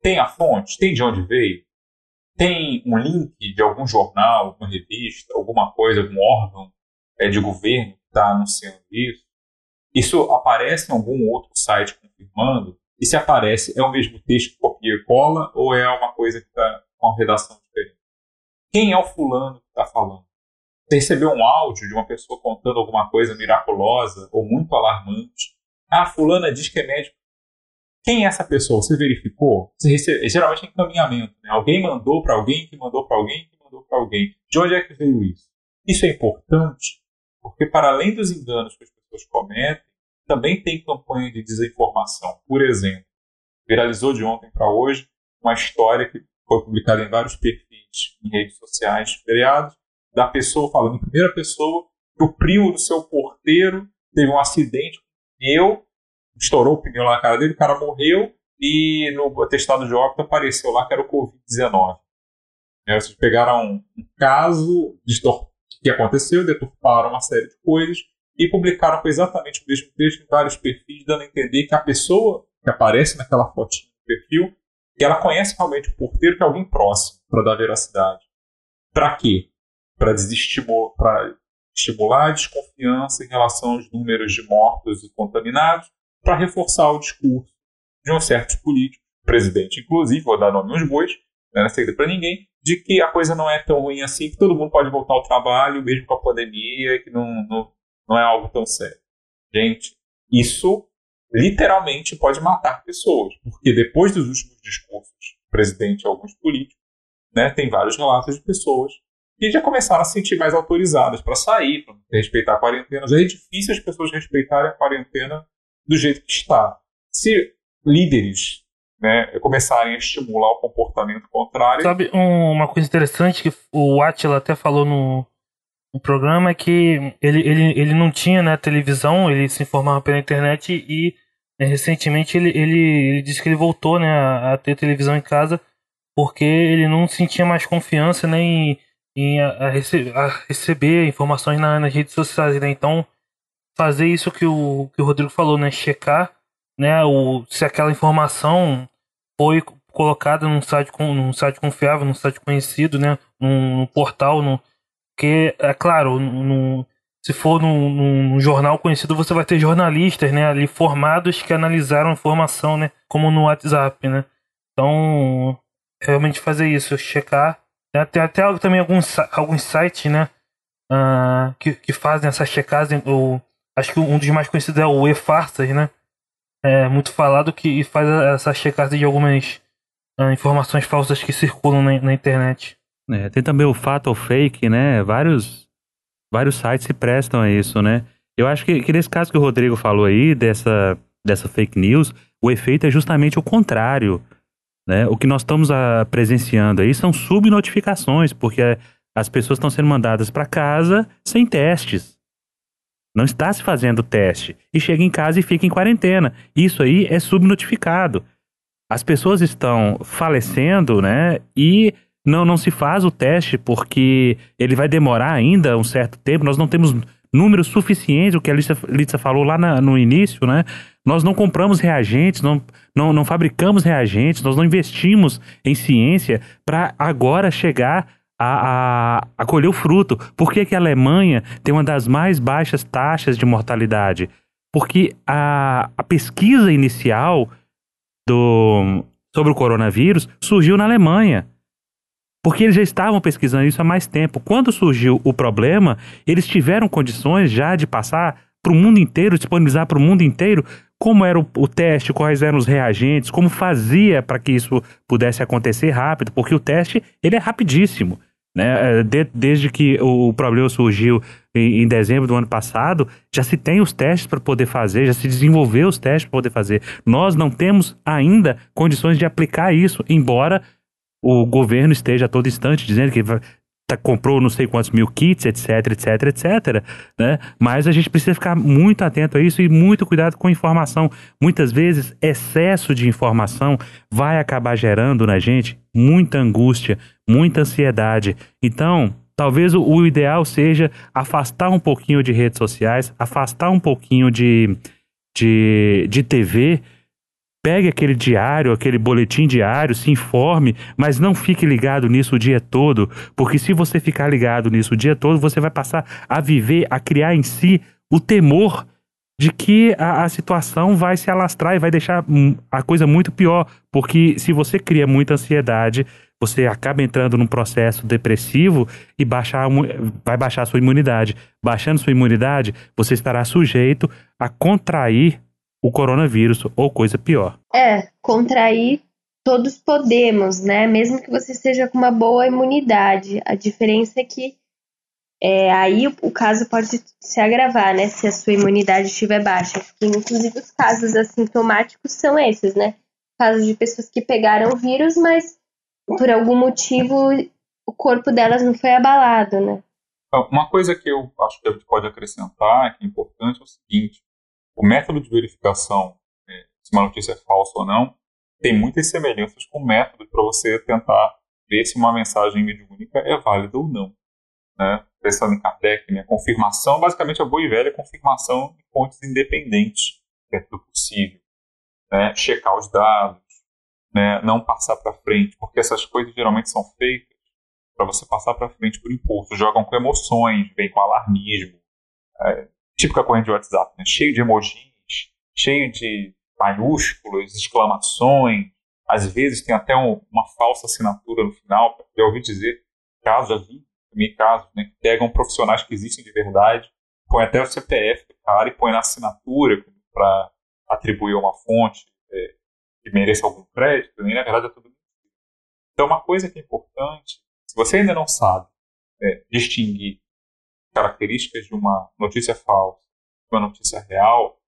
Tem a fonte? Tem de onde veio? Tem um link de algum jornal, alguma revista, alguma coisa, algum órgão é, de governo que está anunciando isso? Isso aparece em algum outro site confirmando? E se aparece, é o mesmo texto que copia e cola ou é uma coisa que está com uma redação diferente? Quem é o fulano que está falando? Você recebeu um áudio de uma pessoa contando alguma coisa miraculosa ou muito alarmante? Ah, fulana diz que é médico quem é essa pessoa? Você verificou? Você recebe, geralmente é encaminhamento. Né? Alguém mandou para alguém, que mandou para alguém, que mandou para alguém. De onde é que veio isso? Isso é importante porque, para além dos enganos que as pessoas cometem, também tem campanha de desinformação. Por exemplo, viralizou de ontem para hoje uma história que foi publicada em vários perfis em redes sociais feriados, da pessoa falando em primeira pessoa que o primo do seu porteiro teve um acidente eu estourou o pneu lá na cara dele, o cara morreu e no atestado de óbito apareceu lá que era o Covid-19. É, vocês pegaram um, um caso que aconteceu, deturparam uma série de coisas e publicaram exatamente o mesmo texto em vários perfis, dando a entender que a pessoa que aparece naquela fotinha do perfil, ela conhece realmente o porteiro, que é alguém próximo, para dar veracidade. Para quê? Para estimular a desconfiança em relação aos números de mortos e contaminados para reforçar o discurso de um certo político, presidente inclusive, vou dar nome aos bois, não é segredo para ninguém, de que a coisa não é tão ruim assim, que todo mundo pode voltar ao trabalho, mesmo com a pandemia, que não, não, não é algo tão sério. Gente, isso literalmente pode matar pessoas, porque depois dos últimos discursos do presidente e alguns políticos, né, tem vários relatos de pessoas que já começaram a se sentir mais autorizadas para sair, para respeitar a quarentena. Já é difícil as pessoas respeitarem a quarentena do jeito que está. Se líderes né, começarem a estimular o comportamento contrário. Sabe, um, uma coisa interessante que o Atila até falou no, no programa é que ele, ele, ele não tinha né, televisão, ele se informava pela internet e né, recentemente ele, ele, ele, disse que ele voltou né, a, a, ter televisão em casa porque ele não sentia mais confiança né, em, em a, a, rece a receber informações na, nas redes sociais. Né? Então fazer isso que o, que o Rodrigo falou, né? Checar né, o, se aquela informação foi colocada num site, num site confiável, num site conhecido, né? Num, num portal, no que é claro, num, se for num, num, jornal conhecido, você vai ter jornalistas, né, ali formados que analisaram a informação, né, como no WhatsApp, né. Então, realmente fazer isso, checar. Tem até também alguns, alguns sites, né, uh, que, que fazem essa checagem, ou Acho que um dos mais conhecidos é o E-Farsas, né? É muito falado que faz essa checagem de algumas uh, informações falsas que circulam na, na internet. É, tem também o fato ou fake, né? Vários, vários sites se prestam a isso, né? Eu acho que, que nesse caso que o Rodrigo falou aí, dessa, dessa fake news, o efeito é justamente o contrário. Né? O que nós estamos a, ah, presenciando aí são subnotificações, porque as pessoas estão sendo mandadas para casa sem testes. não está se fazendo teste e chega em casa e fica em quarentena. Isso aí é subnotificado. As pessoas estão falecendo, né? E não, não se faz o teste porque ele vai demorar ainda um certo tempo. Nós não temos números suficientes, o que a Lisa, falou lá na, no início, né? Nós não compramos reagentes, não, não, não fabricamos reagentes, nós não investimos em ciência para agora chegar a, a, a, colher o fruto. Por que, que a Alemanha tem uma das mais baixas taxas de mortalidade? Porque a, a pesquisa inicial do, sobre o coronavírus surgiu na Alemanha. Porque eles já estavam pesquisando isso há mais tempo. Quando surgiu o problema, eles tiveram condições já de passar para o mundo inteiro, disponibilizar para o mundo inteiro como era o, o, teste, quais eram os reagentes, como fazia para que isso pudesse acontecer rápido, porque o teste ele é rapidíssimo. Né? É, de, desde que o problema surgiu em, em, dezembro do ano passado, já se tem os testes para poder fazer, já se desenvolveu os testes para poder fazer. Nós não temos ainda condições de aplicar isso, embora o governo esteja a todo instante dizendo que tá, comprou não sei quantos mil kits, etc, etc, etc, né? Mas a gente precisa ficar muito atento a isso e muito cuidado com informação. Muitas vezes, excesso de informação vai acabar gerando na gente muita angústia, muita ansiedade. Então, talvez o, o ideal seja afastar um pouquinho de redes sociais, afastar um pouquinho de, de, de TV, Pegue aquele diário, aquele boletim diário, se informe, mas não fique ligado nisso o dia todo, porque se você ficar ligado nisso o dia todo, você vai passar a viver, a criar em si o temor de que a, a, situação vai se alastrar e vai deixar a coisa muito pior. Porque se você cria muita ansiedade, você acaba entrando num processo depressivo e baixar, vai baixar a sua imunidade. Baixando sua imunidade, você estará sujeito a contrair o coronavírus ou coisa pior. É, contrair todos podemos, né? Mesmo que você esteja com uma boa imunidade. A diferença é que é, aí o, o, caso pode se agravar, né? Se a sua imunidade estiver baixa. Porque, inclusive, os casos assintomáticos são esses, né? Casos de pessoas que pegaram o vírus, mas por algum motivo o corpo delas não foi abalado, né? Então, uma coisa que eu acho que a gente pode acrescentar, que é importante, é o seguinte: o método de verificação, é, se uma notícia é falsa ou não, tem muitas semelhanças com o método para você tentar ver se uma mensagem mediúnica é válida ou não. Né? Pensando em Kardec, né? confirmação, basicamente a boa e velha confirmação de fontes independentes, dentro do possível. Né? Checar os dados, né? não passar para frente, porque essas coisas geralmente são feitas para você passar para frente por impulso. Jogam com emoções, vem com alarmismo. É, típica corrente de WhatsApp, né? cheio de emojis, cheio de maiúsculos, exclamações, às vezes tem até um, uma falsa assinatura no final, já ouvi dizer, casos, já vi casos, né, que pegam profissionais que existem de verdade, põe até o CPF do cara e põe na assinatura para atribuir uma fonte é, que mereça algum crédito, e na verdade é tudo. Então uma coisa que é importante, se você ainda não sabe é, distinguir características de uma notícia falsa, de uma notícia real,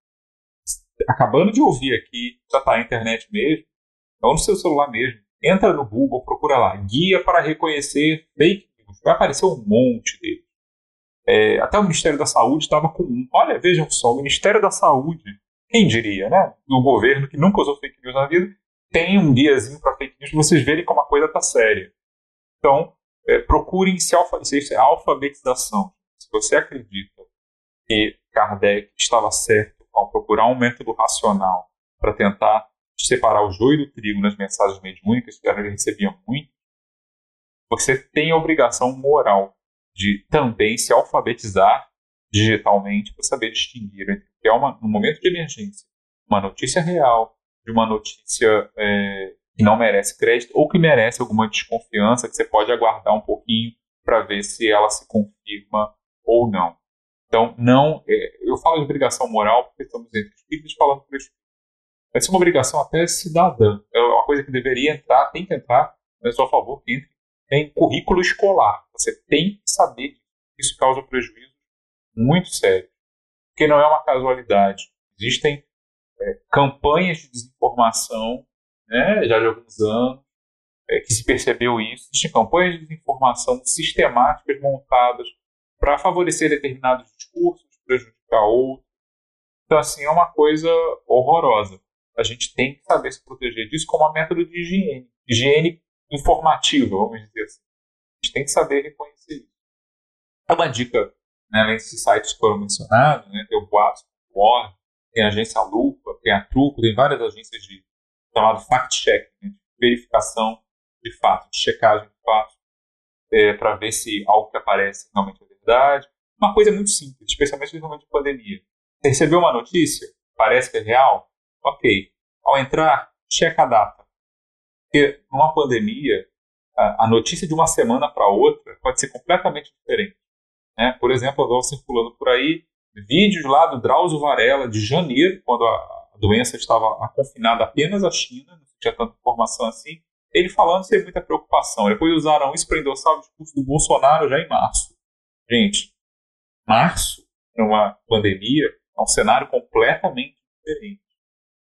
acabando de ouvir aqui, já está na internet mesmo, ou no seu celular mesmo, entra no Google, procura lá, guia para reconhecer fake news. Vai aparecer um monte deles. É, até o Ministério da Saúde estava com um. Olha, vejam só, o Ministério da Saúde, quem diria, né? Do governo que nunca usou fake news na vida, tem um guiazinho para fake news para vocês verem como a coisa está séria. Então, é, procurem se alfa, é alfabetização. Se você acredita que Kardec estava certo ao procurar um método racional para tentar separar o joio do trigo nas mensagens mediúnicas que ele recebia muito, você tem a obrigação moral de também se alfabetizar digitalmente para saber distinguir entre o que é uma, no momento de emergência uma notícia real de uma notícia é, que não merece crédito ou que merece alguma desconfiança que você pode aguardar um pouquinho para ver se ela se confirma ou não. Então, não, é, eu falo de obrigação moral porque estamos entre espíritos falando por espíritos. Vai ser uma obrigação até cidadã. É uma coisa que deveria entrar, tem que entrar, mas sou a favor que entre em currículo escolar. Você tem que saber que isso causa prejuízo muito sério. Porque não é uma casualidade. Existem é, campanhas de desinformação né, já de alguns anos é, que se percebeu isso. Existem campanhas de desinformação sistemáticas montadas para favorecer determinados discursos, prejudicar para outro. Então, assim, é uma coisa horrorosa. A gente tem que saber se proteger disso como um método de higiene. Higiene informativa, vamos dizer assim. A gente tem que saber reconhecer isso. É uma dica, né, além desses sites que foram mencionados, né, tem o Boatos.org, tem a agência Lupa, tem a Truco, tem várias agências de chamado fact-check, né, de verificação de fato, de checagem de fato, é, para ver se algo que aparece realmente é Uma coisa muito simples, especialmente no momento de pandemia. Você recebeu uma notícia, parece que é real, ok. Ao entrar, checa a data. Porque numa pandemia, a notícia de uma semana para outra pode ser completamente diferente. Né? Por exemplo, eu circulando por aí vídeos lá do Drauzio Varela de janeiro, quando a doença estava confinada apenas à China, não tinha tanta informação assim, ele falando sem muita preocupação. Depois usaram isso para endossar o discurso do Bolsonaro já em março. Gente, março, numa pandemia, é um cenário completamente diferente.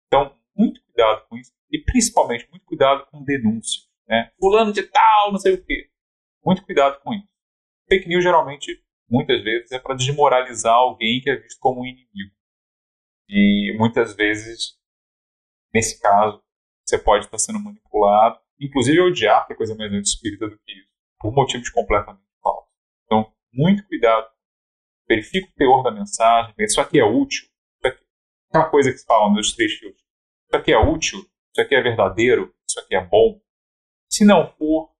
Então, muito cuidado com isso e principalmente muito cuidado com denúncias. Né? Fulano de tal, não sei o quê. Muito cuidado com isso. Fake news geralmente, muitas vezes, é para desmoralizar alguém que é visto como um inimigo. E muitas vezes, nesse caso, você pode estar sendo manipulado, inclusive odiar, que é coisa mais anti-espírita do que isso, por motivos completamente muito cuidado. Verifique o teor da mensagem. Isso aqui é útil. Isso aqui, aquela coisa que se fala nos três filtros. Isso aqui é útil. Isso aqui é verdadeiro. Isso aqui é bom. Se não for,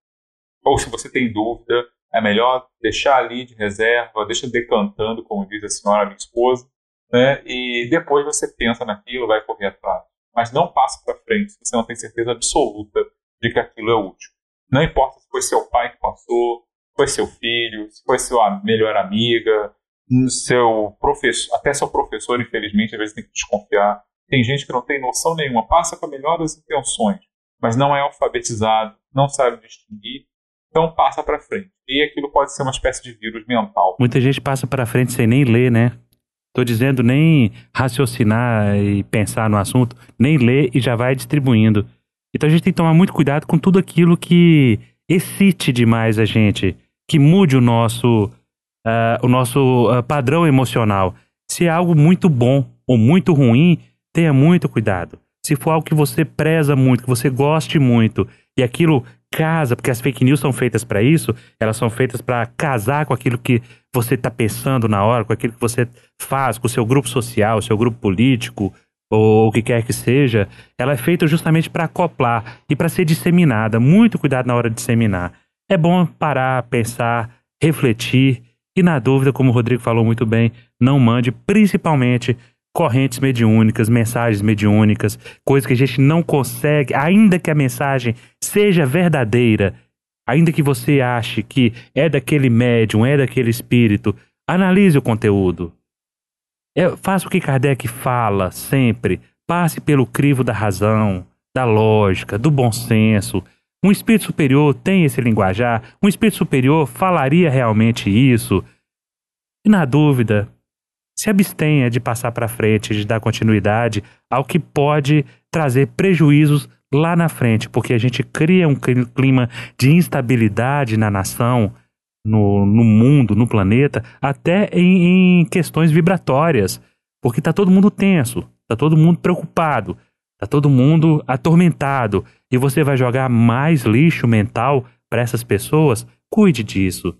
ou se você tem dúvida, é melhor deixar ali de reserva, deixa decantando, como diz a senhora, minha esposa, né? e depois você pensa naquilo, vai correr atrás. Mas não passa para frente se você não tem certeza absoluta de que aquilo é útil. Não importa se foi seu pai que passou, foi seu filho, se foi sua melhor amiga, seu professor, até seu professor, infelizmente, às vezes tem que desconfiar. Tem gente que não tem noção nenhuma, passa com a melhor das intenções, mas não é alfabetizado, não sabe distinguir, então passa para frente. E aquilo pode ser uma espécie de vírus mental. Muita gente passa para frente sem nem ler, né? Tô dizendo nem raciocinar e pensar no assunto, nem ler e já vai distribuindo. Então a gente tem que tomar muito cuidado com tudo aquilo que excite demais a gente, que mude o nosso, uh, o nosso uh, padrão emocional. Se é algo muito bom ou muito ruim, tenha muito cuidado. Se for algo que você preza muito, que você goste muito, e aquilo casa, porque as fake news são feitas para isso, elas são feitas para casar com aquilo que você está pensando na hora, com aquilo que você faz, com o seu grupo social, o seu grupo político, ou o que quer que seja, ela é feita justamente para acoplar e para ser disseminada. Muito cuidado na hora de disseminar. É bom parar, pensar, refletir e, na dúvida, como o Rodrigo falou muito bem, não mande, principalmente correntes mediúnicas, mensagens mediúnicas, coisas que a gente não consegue, ainda que a mensagem seja verdadeira, ainda que você ache que é daquele médium, é daquele espírito, analise o conteúdo. É, faça o que Kardec fala sempre. Passe pelo crivo da razão, da lógica, do bom senso. Um espírito superior tem esse linguajar? Um espírito superior falaria realmente isso? E na dúvida, se abstenha de passar para frente, de dar continuidade ao que pode trazer prejuízos lá na frente, porque a gente cria um clima de instabilidade na nação no, no mundo, no planeta, até em, em questões vibratórias. Porque está todo mundo tenso, está todo mundo preocupado, está todo mundo atormentado. E você vai jogar mais lixo mental para essas pessoas? Cuide disso.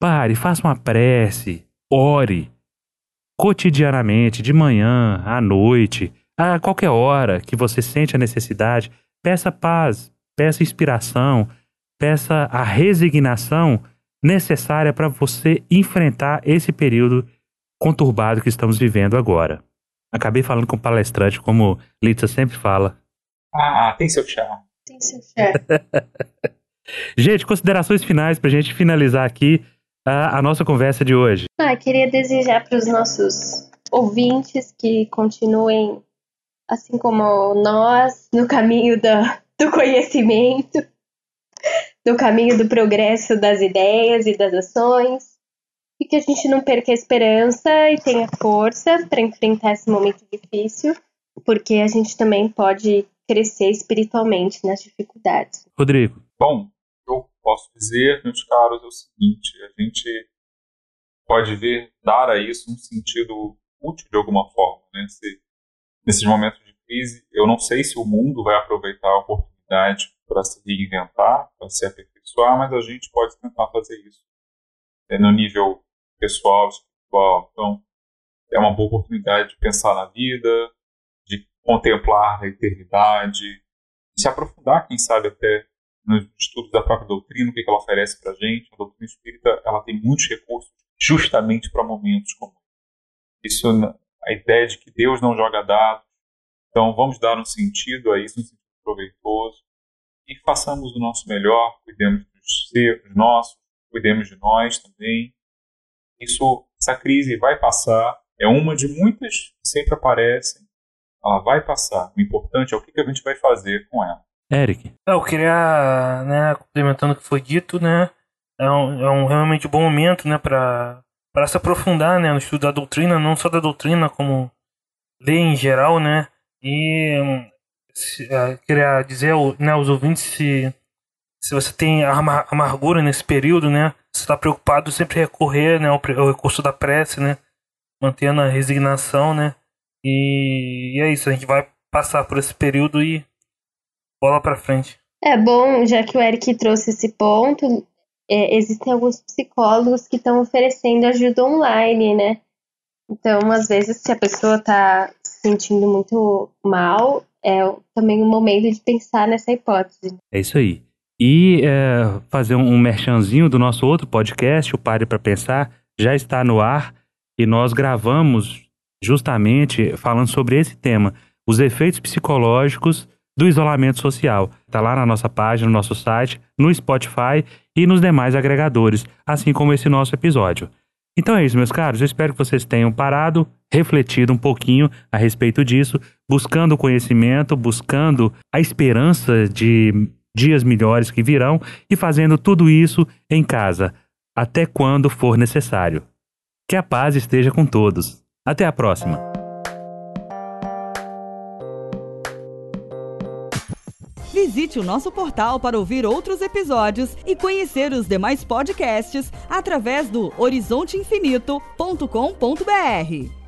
Pare, faça uma prece, ore. Cotidianamente, de manhã, à noite, a qualquer hora que você sente a necessidade, peça paz, peça inspiração, peça a resignação necessária para você enfrentar esse período conturbado que estamos vivendo agora. Acabei falando com o palestrante, como Litsa sempre fala. Ah, tem seu chá. Tem seu chá. (laughs) gente, considerações finais para a gente finalizar aqui a, a, nossa conversa de hoje. Ah, queria desejar para os nossos ouvintes que continuem, assim como nós, no caminho da, do conhecimento, no caminho do progresso das ideias e das ações. E que a gente não perca a esperança e tenha força para enfrentar esse momento difícil, porque a gente também pode crescer espiritualmente nas dificuldades. Rodrigo. Bom, eu posso dizer, meus caros, é o seguinte: a gente pode ver dar a isso um sentido útil de alguma forma. Né? Se, nesses momentos de crise, eu não sei se o mundo vai aproveitar a oportunidade para se reinventar, para se aperfeiçoar, mas a gente pode tentar fazer isso é, no nível pessoal, espiritual. Então, é uma boa oportunidade de pensar na vida, de contemplar a eternidade, de se aprofundar, quem sabe, até nos estudos da própria doutrina, o que ela oferece para a gente. A doutrina espírita ela tem muitos recursos justamente para momentos como isso, a ideia de que Deus não joga dados. Então, vamos dar um sentido a isso, um sentido proveitoso, e façamos o nosso melhor, cuidemos dos nossos, cuidemos de nós também. Isso, essa crise vai passar, é uma de muitas que sempre aparecem. Ela vai passar. O importante é o que a gente vai fazer com ela. Eric. Eu queria, né, complementando o que foi dito, né, é um, é um realmente bom momento, né, para para se aprofundar, né, no estudo da doutrina, não só da doutrina, como ler em geral, né, e se, uh, queria dizer, né, aos ouvintes se se você tem amargura nesse período, né, você está preocupado sempre recorrer, né, ao, ao recurso da prece, né, mantendo a resignação, né, e, e é isso, a gente vai passar por esse período e bola para frente. É bom, já que o Eric trouxe esse ponto, é, existem alguns psicólogos que estão oferecendo ajuda online, né? Então, às vezes, se a pessoa está se sentindo muito mal, é também o um momento de pensar nessa hipótese. É isso aí. E é, fazer um merchanzinho do nosso outro podcast, o Pare para Pensar, já está no ar e nós gravamos justamente falando sobre esse tema, os efeitos psicológicos do isolamento social. Está lá na nossa página, no nosso site, no Spotify e nos demais agregadores, assim como esse nosso episódio. Então é isso, meus caros. Eu espero que vocês tenham parado, refletido um pouquinho a respeito disso, buscando conhecimento, buscando a esperança de dias melhores que virão e fazendo tudo isso em casa, até quando for necessário. Que a paz esteja com todos. Até a próxima! Visite o nosso portal para ouvir outros episódios e conhecer os demais podcasts através do horizonteinfinito.com.br.